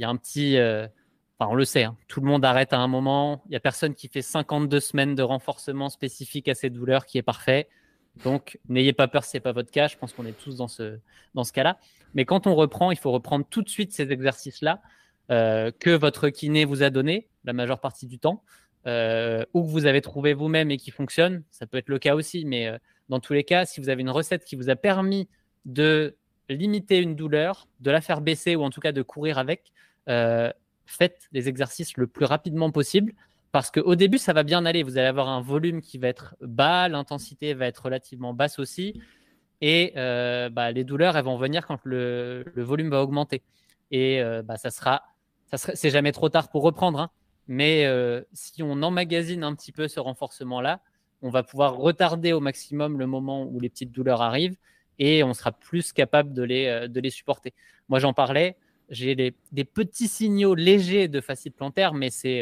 y a un petit. Euh, enfin, on le sait, hein. tout le monde arrête à un moment. Il n'y a personne qui fait 52 semaines de renforcement spécifique à ces douleurs qui est parfait. Donc, n'ayez pas peur, ce n'est pas votre cas. Je pense qu'on est tous dans ce, dans ce cas-là. Mais quand on reprend, il faut reprendre tout de suite ces exercices-là euh, que votre kiné vous a donné la majeure partie du temps. Euh, ou que vous avez trouvé vous-même et qui fonctionne, ça peut être le cas aussi, mais dans tous les cas, si vous avez une recette qui vous a permis de limiter une douleur, de la faire baisser ou en tout cas de courir avec, euh, faites les exercices le plus rapidement possible parce qu'au début, ça va bien aller. Vous allez avoir un volume qui va être bas, l'intensité va être relativement basse aussi. Et bah, les douleurs, elles vont venir quand le, volume va augmenter. Et bah, ça sera, c'est jamais trop tard pour reprendre. Hein. Mais euh, si on emmagasine un petit peu ce renforcement-là, on va pouvoir retarder au maximum le moment où les petites douleurs arrivent et on sera plus capable de les, euh, de les supporter. Moi, j'en parlais, j'ai des petits signaux légers de facite plantaire, mais c'est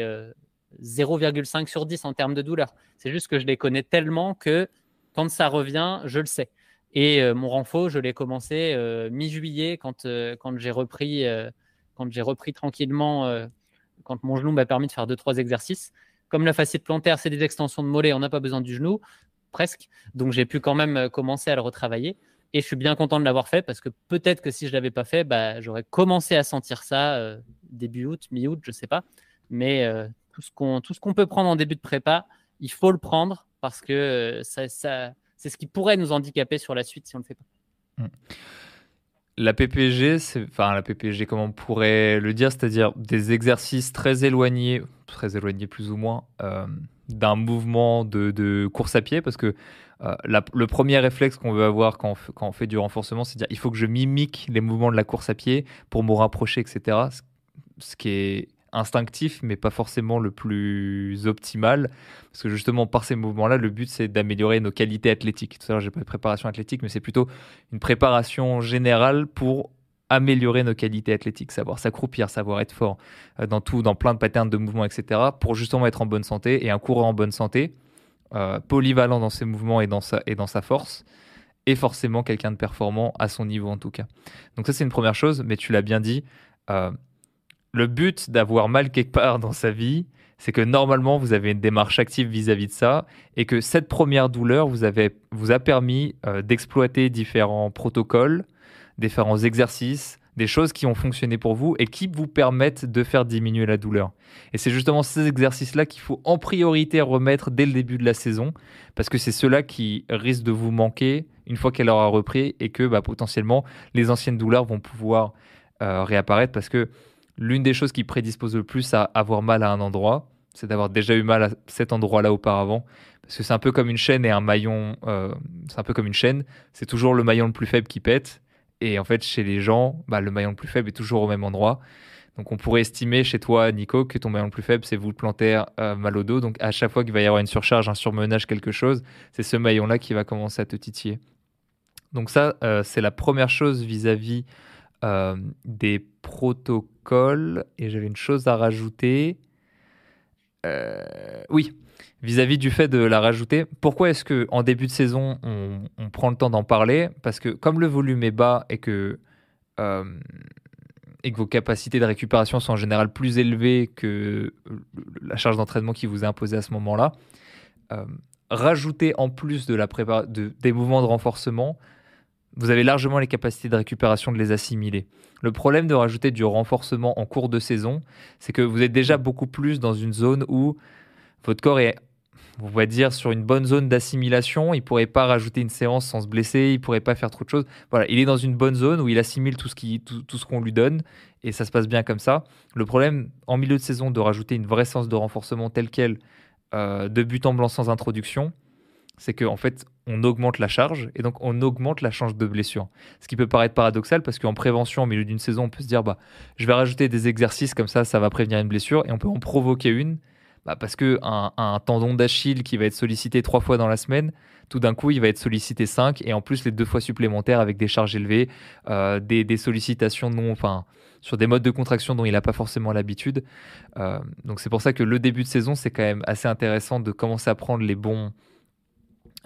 0,5 euh, sur 10 en termes de douleur. C'est juste que je les connais tellement que quand ça revient, je le sais. Et mon renfort, je l'ai commencé mi-juillet quand, quand j'ai repris, quand repris tranquillement quand mon genou m'a permis de faire deux trois exercices. Comme la facette plantaire, c'est des extensions de mollet, on n'a pas besoin du genou, presque. Donc j'ai pu quand même euh, commencer à le retravailler. Et je suis bien content de l'avoir fait parce que peut-être que si je ne l'avais pas fait, bah, j'aurais commencé à sentir ça euh, début août, mi-août, je ne sais pas. Mais euh, tout ce qu'on peut prendre en début de prépa, il faut le prendre parce que ça, c'est ce qui pourrait nous handicaper sur la suite si on ne le fait pas. Mmh. La PPG, c'est, enfin la PPG, comment on pourrait le dire, c'est-à-dire des exercices très éloignés, très éloignés plus ou moins, euh, d'un mouvement de, course à pied, parce que le premier réflexe qu'on veut avoir quand on, fait, du renforcement, c'est de dire il faut que je mimique les mouvements de la course à pied pour me rapprocher, etc. Ce qui est instinctif, mais pas forcément le plus optimal. Parce que justement, par ces mouvements-là, le but, c'est d'améliorer nos qualités athlétiques. Tout à l'heure, j'ai pas de préparation athlétique, mais c'est plutôt une préparation générale pour améliorer nos qualités athlétiques, savoir s'accroupir, savoir être fort euh, dans tout, dans plein de patterns de mouvements, etc., pour justement être en bonne santé. Et un coureur en bonne santé, euh, polyvalent dans ses mouvements et dans sa, et dans sa force, est forcément quelqu'un de performant à son niveau en tout cas. Donc ça, c'est une première chose, mais tu l'as bien dit. Euh, le but d'avoir mal quelque part dans sa vie, c'est que normalement, vous avez une démarche active vis-à-vis de ça et que cette première douleur vous, avez, vous a permis euh, d'exploiter différents protocoles, différents exercices, des choses qui ont fonctionné pour vous et qui vous permettent de faire diminuer la douleur. Et c'est justement ces exercices-là qu'il faut en priorité remettre dès le début de la saison parce que c'est ceux-là qui risquent de vous manquer une fois qu'elle aura repris et que bah, potentiellement les anciennes douleurs vont pouvoir euh, réapparaître parce que l'une des choses qui prédispose le plus à avoir mal à un endroit, c'est d'avoir déjà eu mal à cet endroit-là auparavant. Parce que c'est un peu comme une chaîne et un maillon, euh, c'est un peu comme une chaîne, c'est toujours le maillon le plus faible qui pète. Et en fait, chez les gens, bah, le maillon le plus faible est toujours au même endroit. Donc on pourrait estimer chez toi, Nico, que ton maillon le plus faible, c'est vous plantaire euh, mal au dos. Donc à chaque fois qu'il va y avoir une surcharge, un surmenage, quelque chose, c'est ce maillon-là qui va commencer à te titiller. Donc ça, euh, c'est la première chose vis-à-vis des protocoles et j'avais une chose à rajouter. Euh, oui, vis-à-vis du fait de la rajouter, pourquoi est-ce que en début de saison on, prend le temps d'en parler? Parce que comme le volume est bas et que euh, et que vos capacités de récupération sont en général plus élevées que la charge d'entraînement qui vous est imposée à ce moment-là, euh, rajouter en plus de la de, des mouvements de renforcement, vous avez largement les capacités de récupération de les assimiler. Le problème de rajouter du renforcement en cours de saison, c'est que vous êtes déjà beaucoup plus dans une zone où votre corps est, on va dire, sur une bonne zone d'assimilation. Il pourrait pas rajouter une séance sans se blesser, il pourrait pas faire trop de choses. Voilà, il est dans une bonne zone où il assimile tout ce qu'on lui donne et ça se passe bien comme ça. Le problème en milieu de saison de rajouter une vraie séance de renforcement telle qu'elle, euh, de but en blanc sans introduction, c'est qu'en en fait, on augmente la charge et donc on augmente la chance de blessure. Ce qui peut paraître paradoxal parce qu'en prévention, au milieu d'une saison, on peut se dire bah, je vais rajouter des exercices comme ça, ça va prévenir une blessure et on peut en provoquer une bah, parce que un, tendon d'Achille qui va être sollicité trois fois dans la semaine, tout d'un coup, il va être sollicité cinq et en plus les deux fois supplémentaires avec des charges élevées, euh, des, sollicitations non, enfin, sur des modes de contraction dont il n'a pas forcément l'habitude. Euh, donc c'est pour ça que le début de saison, c'est quand même assez intéressant de commencer à prendre les bons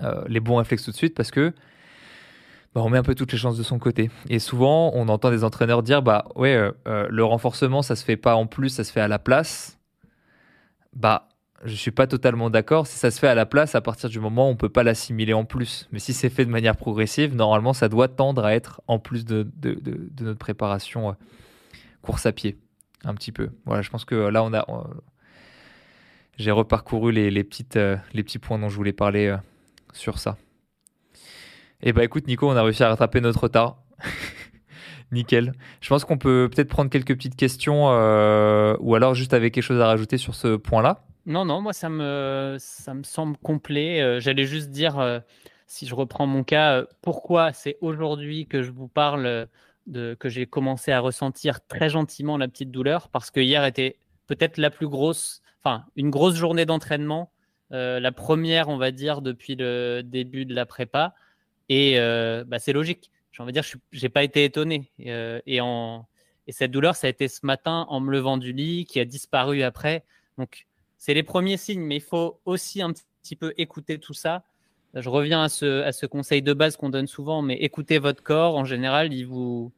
euh, les bons réflexes tout de suite parce que bah, on met un peu toutes les chances de son côté. Et souvent, on entend des entraîneurs dire bah ouais, le renforcement, ça se fait pas en plus, ça se fait à la place. Bah, je suis pas totalement d'accord. Si ça se fait à la place, à partir du moment où on peut pas l'assimiler en plus. Mais si c'est fait de manière progressive, normalement, ça doit tendre à être en plus de, notre préparation course à pied, un petit peu. Voilà, je pense que là, on a, j'ai reparcouru les, petites, les petits points dont je voulais parler sur ça. Et eh bah écoute Nico, on a réussi à rattraper notre retard. [laughs] Nickel. Je pense qu'on peut peut-être prendre quelques petites questions euh, ou alors juste avec quelque chose à rajouter sur ce point-là. Non, non, moi ça me, ça me semble complet. Euh, j'allais juste dire, euh, si je reprends mon cas, pourquoi c'est aujourd'hui que je vous parle de que j'ai commencé à ressentir très gentiment la petite douleur? Parce que hier était peut-être la plus grosse, enfin une grosse journée d'entraînement la première, on va dire, depuis le début de la prépa. Et bah, c'est logique. J'ai envie de dire, je n'ai pas été étonné. Euh, et, cette douleur, ça a été ce matin en me levant du lit, qui a disparu après. Donc, c'est les premiers signes, mais il faut aussi un petit peu écouter tout ça. Je reviens à ce, conseil de base qu'on donne souvent, mais écoutez votre corps. En général, il vous,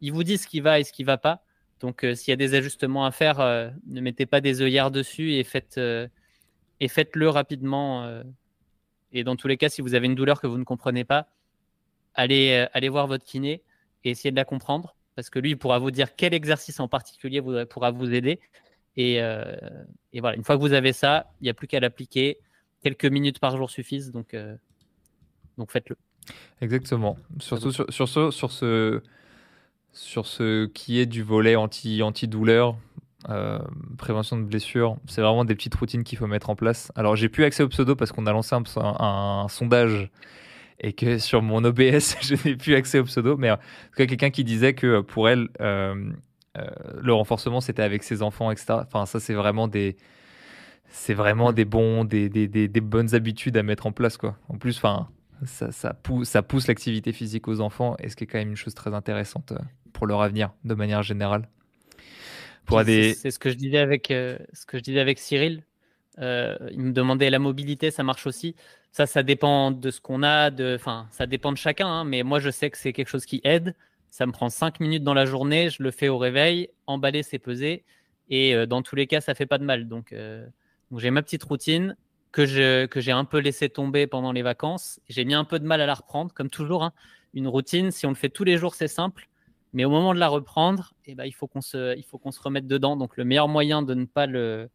dit ce qui va et ce qui ne va pas. Donc, s'il y a des ajustements à faire, ne mettez pas des œillères dessus et faites, et faites-le rapidement. Euh, et dans tous les cas, si vous avez une douleur que vous ne comprenez pas, allez, euh, allez voir votre kiné et essayez de la comprendre parce que lui, il pourra vous dire quel exercice en particulier pourra vous aider. Euh, et, voilà, une fois que vous avez ça, il n'y a plus qu'à l'appliquer. Quelques minutes par jour suffisent, donc, donc faites-le. Exactement. Surtout sur, sur, ce, sur, ce, sur ce qui est du volet anti, anti-douleur, prévention de blessures, c'est vraiment des petites routines qu'il faut mettre en place. Alors, j'ai plus accès au pseudo parce qu'on a lancé un, sondage et que sur mon OBS, [laughs] je n'ai plus accès au pseudo. Mais en tout cas, quelqu'un qui disait que pour elle, le renforcement, c'était avec ses enfants, etc. Enfin, ça, c'est vraiment des c'est vraiment des bons, des, des, des, bonnes habitudes à mettre en place, quoi. En plus, enfin, ça, ça, pousse, ça pousse l'activité physique aux enfants, et ce qui est quand même une chose très intéressante euh, pour leur avenir, de manière générale. C'est ce que je disais avec, euh, ce que je disais avec Cyril. Euh, il me demandait la mobilité, ça marche aussi. Ça, ça dépend de ce qu'on a, enfin, ça dépend de chacun. Hein, mais moi, je sais que c'est quelque chose qui aide. Ça me prend cinq minutes dans la journée, je le fais au réveil. Emballer, c'est peser. Et dans tous les cas, ça fait pas de mal. Donc, j'ai ma petite routine que j'ai un peu laissé tomber pendant les vacances. J'ai mis un peu de mal à la reprendre, comme toujours. Hein. Une routine, si on le fait tous les jours, c'est simple. Mais au moment de la reprendre, eh ben, il faut qu'on se remette dedans. Donc le meilleur moyen de ne pas le,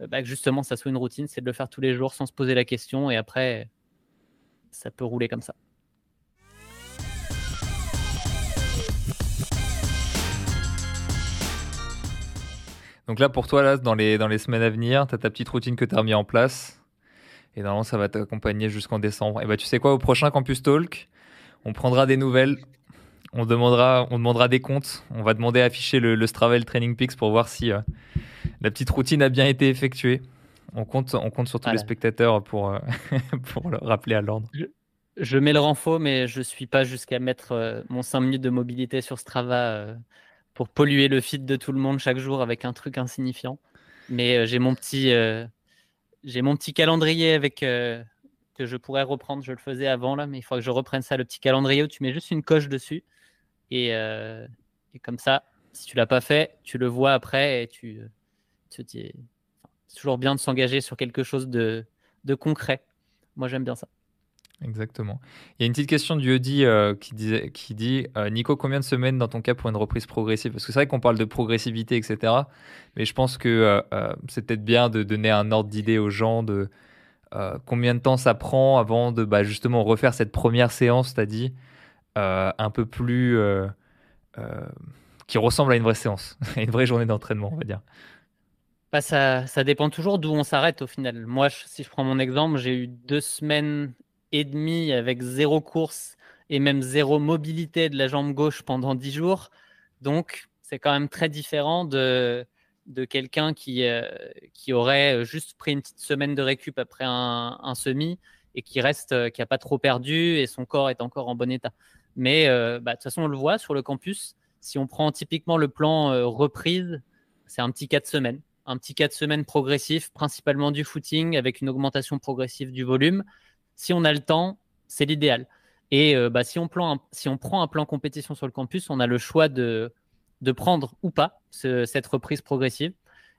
euh, bah, justement, ça soit une routine, c'est de le faire tous les jours sans se poser la question. Et après, ça peut rouler comme ça. Donc là, pour toi, là, dans les, dans les semaines à venir, tu as ta petite routine que tu as remis en place. Et normalement, ça va t'accompagner jusqu'en décembre. Et bah, tu sais quoi, au prochain Campus Talk, on prendra des nouvelles. On demandera, on demandera des comptes. On va demander à afficher le, le Strava et le Training Peaks pour voir si euh, la petite routine a bien été effectuée. On compte, on compte sur tous les spectateurs pour, euh, [laughs] pour le rappeler à l'ordre. Je, mets le renfort, mais je ne suis pas jusqu'à mettre euh, mon 5 minutes de mobilité sur Strava pour polluer le feed de tout le monde chaque jour avec un truc insignifiant. Mais j'ai mon petit j'ai mon petit calendrier avec que je pourrais reprendre. Je le faisais avant là, mais il faut que je reprenne ça. Le petit calendrier où tu mets juste une coche dessus et, et comme ça, si tu l'as pas fait, tu le vois après et tu, tu c'est toujours bien de s'engager sur quelque chose de, concret. Moi, j'aime bien ça. Exactement. Il y a une petite question du Eudi euh, qui, disait, qui dit euh, Nico, combien de semaines dans ton cas pour une reprise progressive? Parce que c'est vrai qu'on parle de progressivité, etc. Mais je pense que euh, c'est peut-être bien de donner un ordre d'idée aux gens de combien de temps ça prend avant de bah, justement refaire cette première séance, dit, un peu plus. qui ressemble à une vraie séance, [laughs] à une vraie journée d'entraînement, on va dire. Bah, ça, ça dépend toujours d'où on s'arrête au final. Moi, si je prends mon exemple, j'ai eu deux semaines et demi avec zéro course et même zéro mobilité de la jambe gauche pendant dix jours. Donc, c'est quand même très différent de, de quelqu'un qui, euh, qui aurait juste pris une petite semaine de récup après un, un semi et qui reste, euh, qui n'a pas trop perdu et son corps est encore en bon état. Mais euh, bah, de toute façon, on le voit sur le campus. Si on prend typiquement le plan reprise, c'est un petit 4 semaines. Un petit 4 semaines progressif, principalement du footing avec une augmentation progressive du volume si on a le temps, c'est l'idéal. Et euh, bah, si, on si, on prend un plan compétition sur le campus, on a le choix de, de prendre ou pas cette reprise progressive.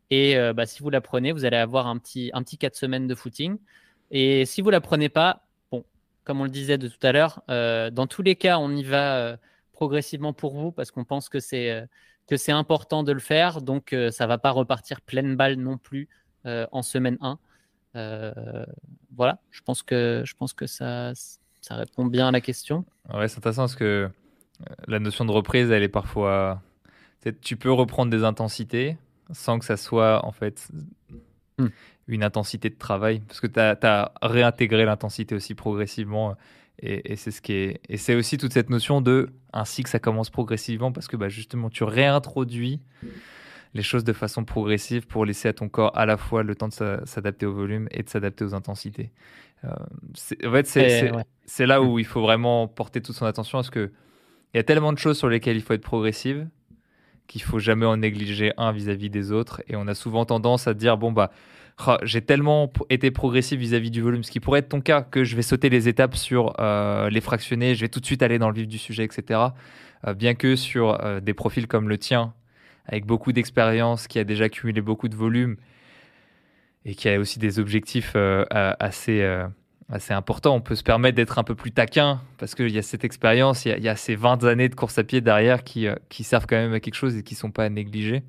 Et euh, bah, si vous la prenez, vous allez avoir un petit, un petit 4 semaines de footing. Et si vous la prenez pas, comme on le disait de tout à l'heure, euh, dans tous les cas, on y va progressivement pour vous parce qu'on pense que c'est que c'est important de le faire. Donc, ça va pas repartir pleine balle non plus en semaine 1. Euh, voilà, je pense que, je pense que ça, ça répond bien à la question. Ouais, c'est intéressant parce que euh, la notion de reprise, elle est parfois. Tu peux reprendre des intensités sans que ça soit en fait hmm. Une intensité de travail parce que tu as, réintégré l'intensité aussi progressivement. Et, c'est ce qui est et c'est aussi toute cette notion de ainsi que ça commence progressivement parce que bah, justement tu réintroduis les choses de façon progressive pour laisser à ton corps à la fois le temps de s'adapter au volume et de s'adapter aux intensités. Euh, en fait, c'est là où mm. il faut vraiment porter toute son attention parce que il y a tellement de choses sur lesquelles il faut être progressive qu'il faut jamais en négliger un vis-à-vis des autres. Et on a souvent tendance à dire bon bah j'ai tellement été progressif vis-à-vis du volume, ce qui pourrait être ton cas, que je vais sauter les étapes sur euh, les fractionnés, je vais tout de suite aller dans le vif du sujet, etc. Euh, bien que sur des profils comme le tien, avec beaucoup d'expérience, qui a déjà cumulé beaucoup de volume et qui a aussi des objectifs euh, assez, euh, assez importants. On peut se permettre d'être un peu plus taquin parce qu'il y a cette expérience, il, y a, ces 20 années de course à pied derrière qui, euh, qui servent quand même à quelque chose et qui ne sont pas à négliger.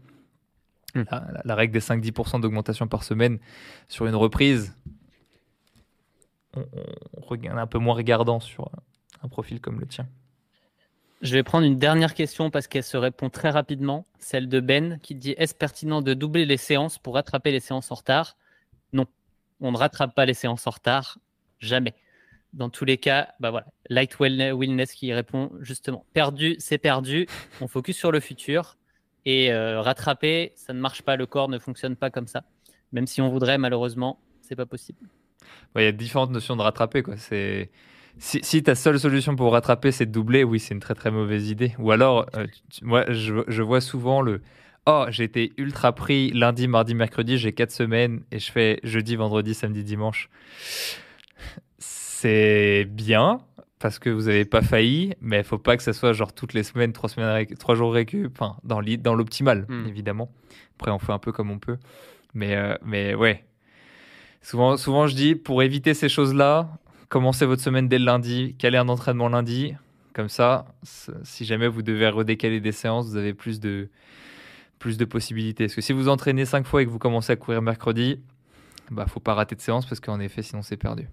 Mmh. La, règle des 5-10% d'augmentation par semaine sur une reprise, on, on, un peu moins regardant sur un profil comme le tien. Je vais prendre une dernière question parce qu'elle se répond très rapidement. Celle de Ben qui dit Est-ce pertinent de doubler les séances pour rattraper les séances en retard? Non, on ne rattrape pas les séances en retard. Jamais. Dans tous les cas, bah voilà, Light Wellness qui répond justement Perdu, c'est perdu. On focus sur le futur. Et euh, rattraper, ça ne marche pas. Le corps ne fonctionne pas comme ça. Même si on voudrait, malheureusement, c'est pas possible. Il y a différentes notions de rattraper. Quoi. Si, ta seule solution pour rattraper, c'est de doubler, oui, c'est une très très mauvaise idée. Ou alors, euh, moi, je, vois souvent le Oh, j'ai été ultra pris lundi, mardi, mercredi, j'ai quatre semaines et je fais jeudi, vendredi, samedi, dimanche. C'est bien parce que vous n'avez pas failli, mais il faut pas que ça soit genre toutes les semaines, trois, semaines, trois jours récup, enfin, dans l'optimal, hmm. évidemment. Après, on fait un peu comme on peut. Mais, euh, mais ouais, Souvent, souvent, je dis, pour éviter ces choses-là, commencez votre semaine dès le lundi, calez un entraînement lundi. Comme ça, si jamais vous devez redécaler des séances, vous avez plus de, plus de possibilités. Parce que si vous entraînez cinq fois et que vous commencez à courir mercredi, bah faut pas rater de séance parce qu'en effet, sinon c'est perdu.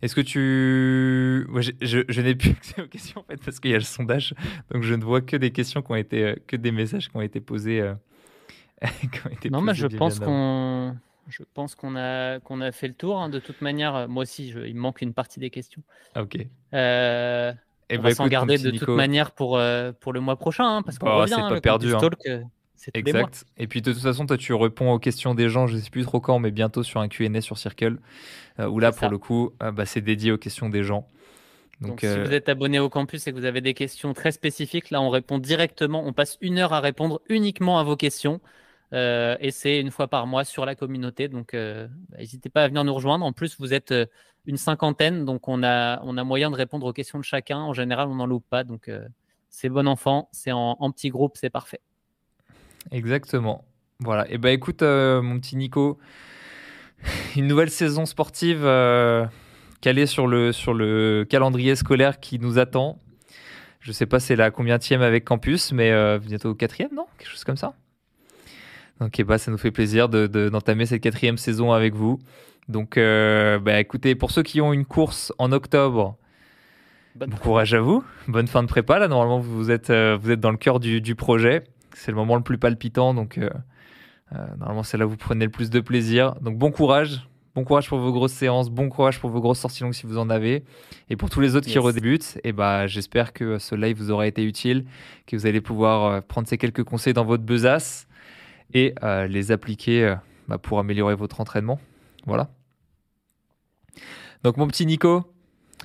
Est-ce que tu. je, n'ai plus accès aux questions en fait parce qu'il y a le sondage, donc je ne vois que des questions qui ont été, euh, que des messages qui ont été posés. Euh, [laughs] non, mais je pense qu'on, je pense qu'on a qu'on a fait le tour. Hein. De toute manière, moi aussi, il me manque une partie des questions. Ah, ok. Euh, eh on va ben, s'en garder de toute manière pour pour le mois prochain, hein, parce qu'on oh, revient. C'est hein, pas perdu. Exact. Et puis de toute façon, toi, tu réponds aux questions des gens. Je sais plus trop quand, mais bientôt sur un Q&A sur Circle, où là, pour le coup, bah, c'est dédié aux questions des gens. Donc, si vous êtes abonné au campus et que vous avez des questions très spécifiques, là, on répond directement. On passe une heure à répondre uniquement à vos questions. Euh, et c'est une fois par mois sur la communauté. Donc, euh, bah, n'hésitez pas à venir nous rejoindre. En plus, vous êtes euh, une cinquantaine, donc on a, on a moyen de répondre aux questions de chacun. En général, on n'en loupe pas. Donc, c'est bon enfant, c'est en, petit groupe, c'est parfait. Exactement. Voilà. Et eh ben, écoute, mon petit Nico, une nouvelle saison sportive calée sur le, sur le calendrier scolaire qui nous attend. Je sais pas c'est la combien avec Campus, mais bientôt quatrième, non? Quelque chose comme ça? Ok, bah, ça nous fait plaisir d'entamer de, cette quatrième saison avec vous. Donc, euh, bah, écoutez, pour ceux qui ont une course en octobre, bon courage à vous. Bonne fin de prépa. Là, normalement, vous êtes, euh, vous êtes dans le cœur du, du projet. C'est le moment le plus palpitant. Donc, euh, normalement, c'est là où vous prenez le plus de plaisir. Donc, bon courage. Bon courage pour vos grosses séances. Bon courage pour vos grosses sorties longues si vous en avez. Et pour tous les autres qui redébutent, et eh bah, j'espère que ce live vous aura été utile, que vous allez pouvoir prendre ces quelques conseils dans votre besace et euh, les appliquer euh, bah, pour améliorer votre entraînement. Voilà. Donc mon petit Nico,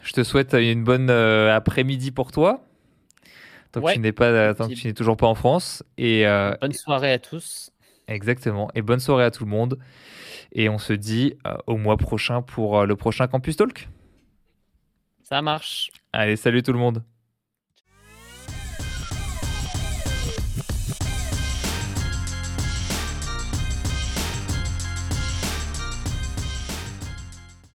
je te souhaite une bonne euh, après-midi pour toi. Tant que tu n'es pas, tant que tu n'es toujours pas en France. Et bonne soirée à tous. Exactement. Et bonne soirée à tout le monde. Et on se dit au mois prochain pour le prochain Campus Talk. Ça marche. Allez, salut tout le monde.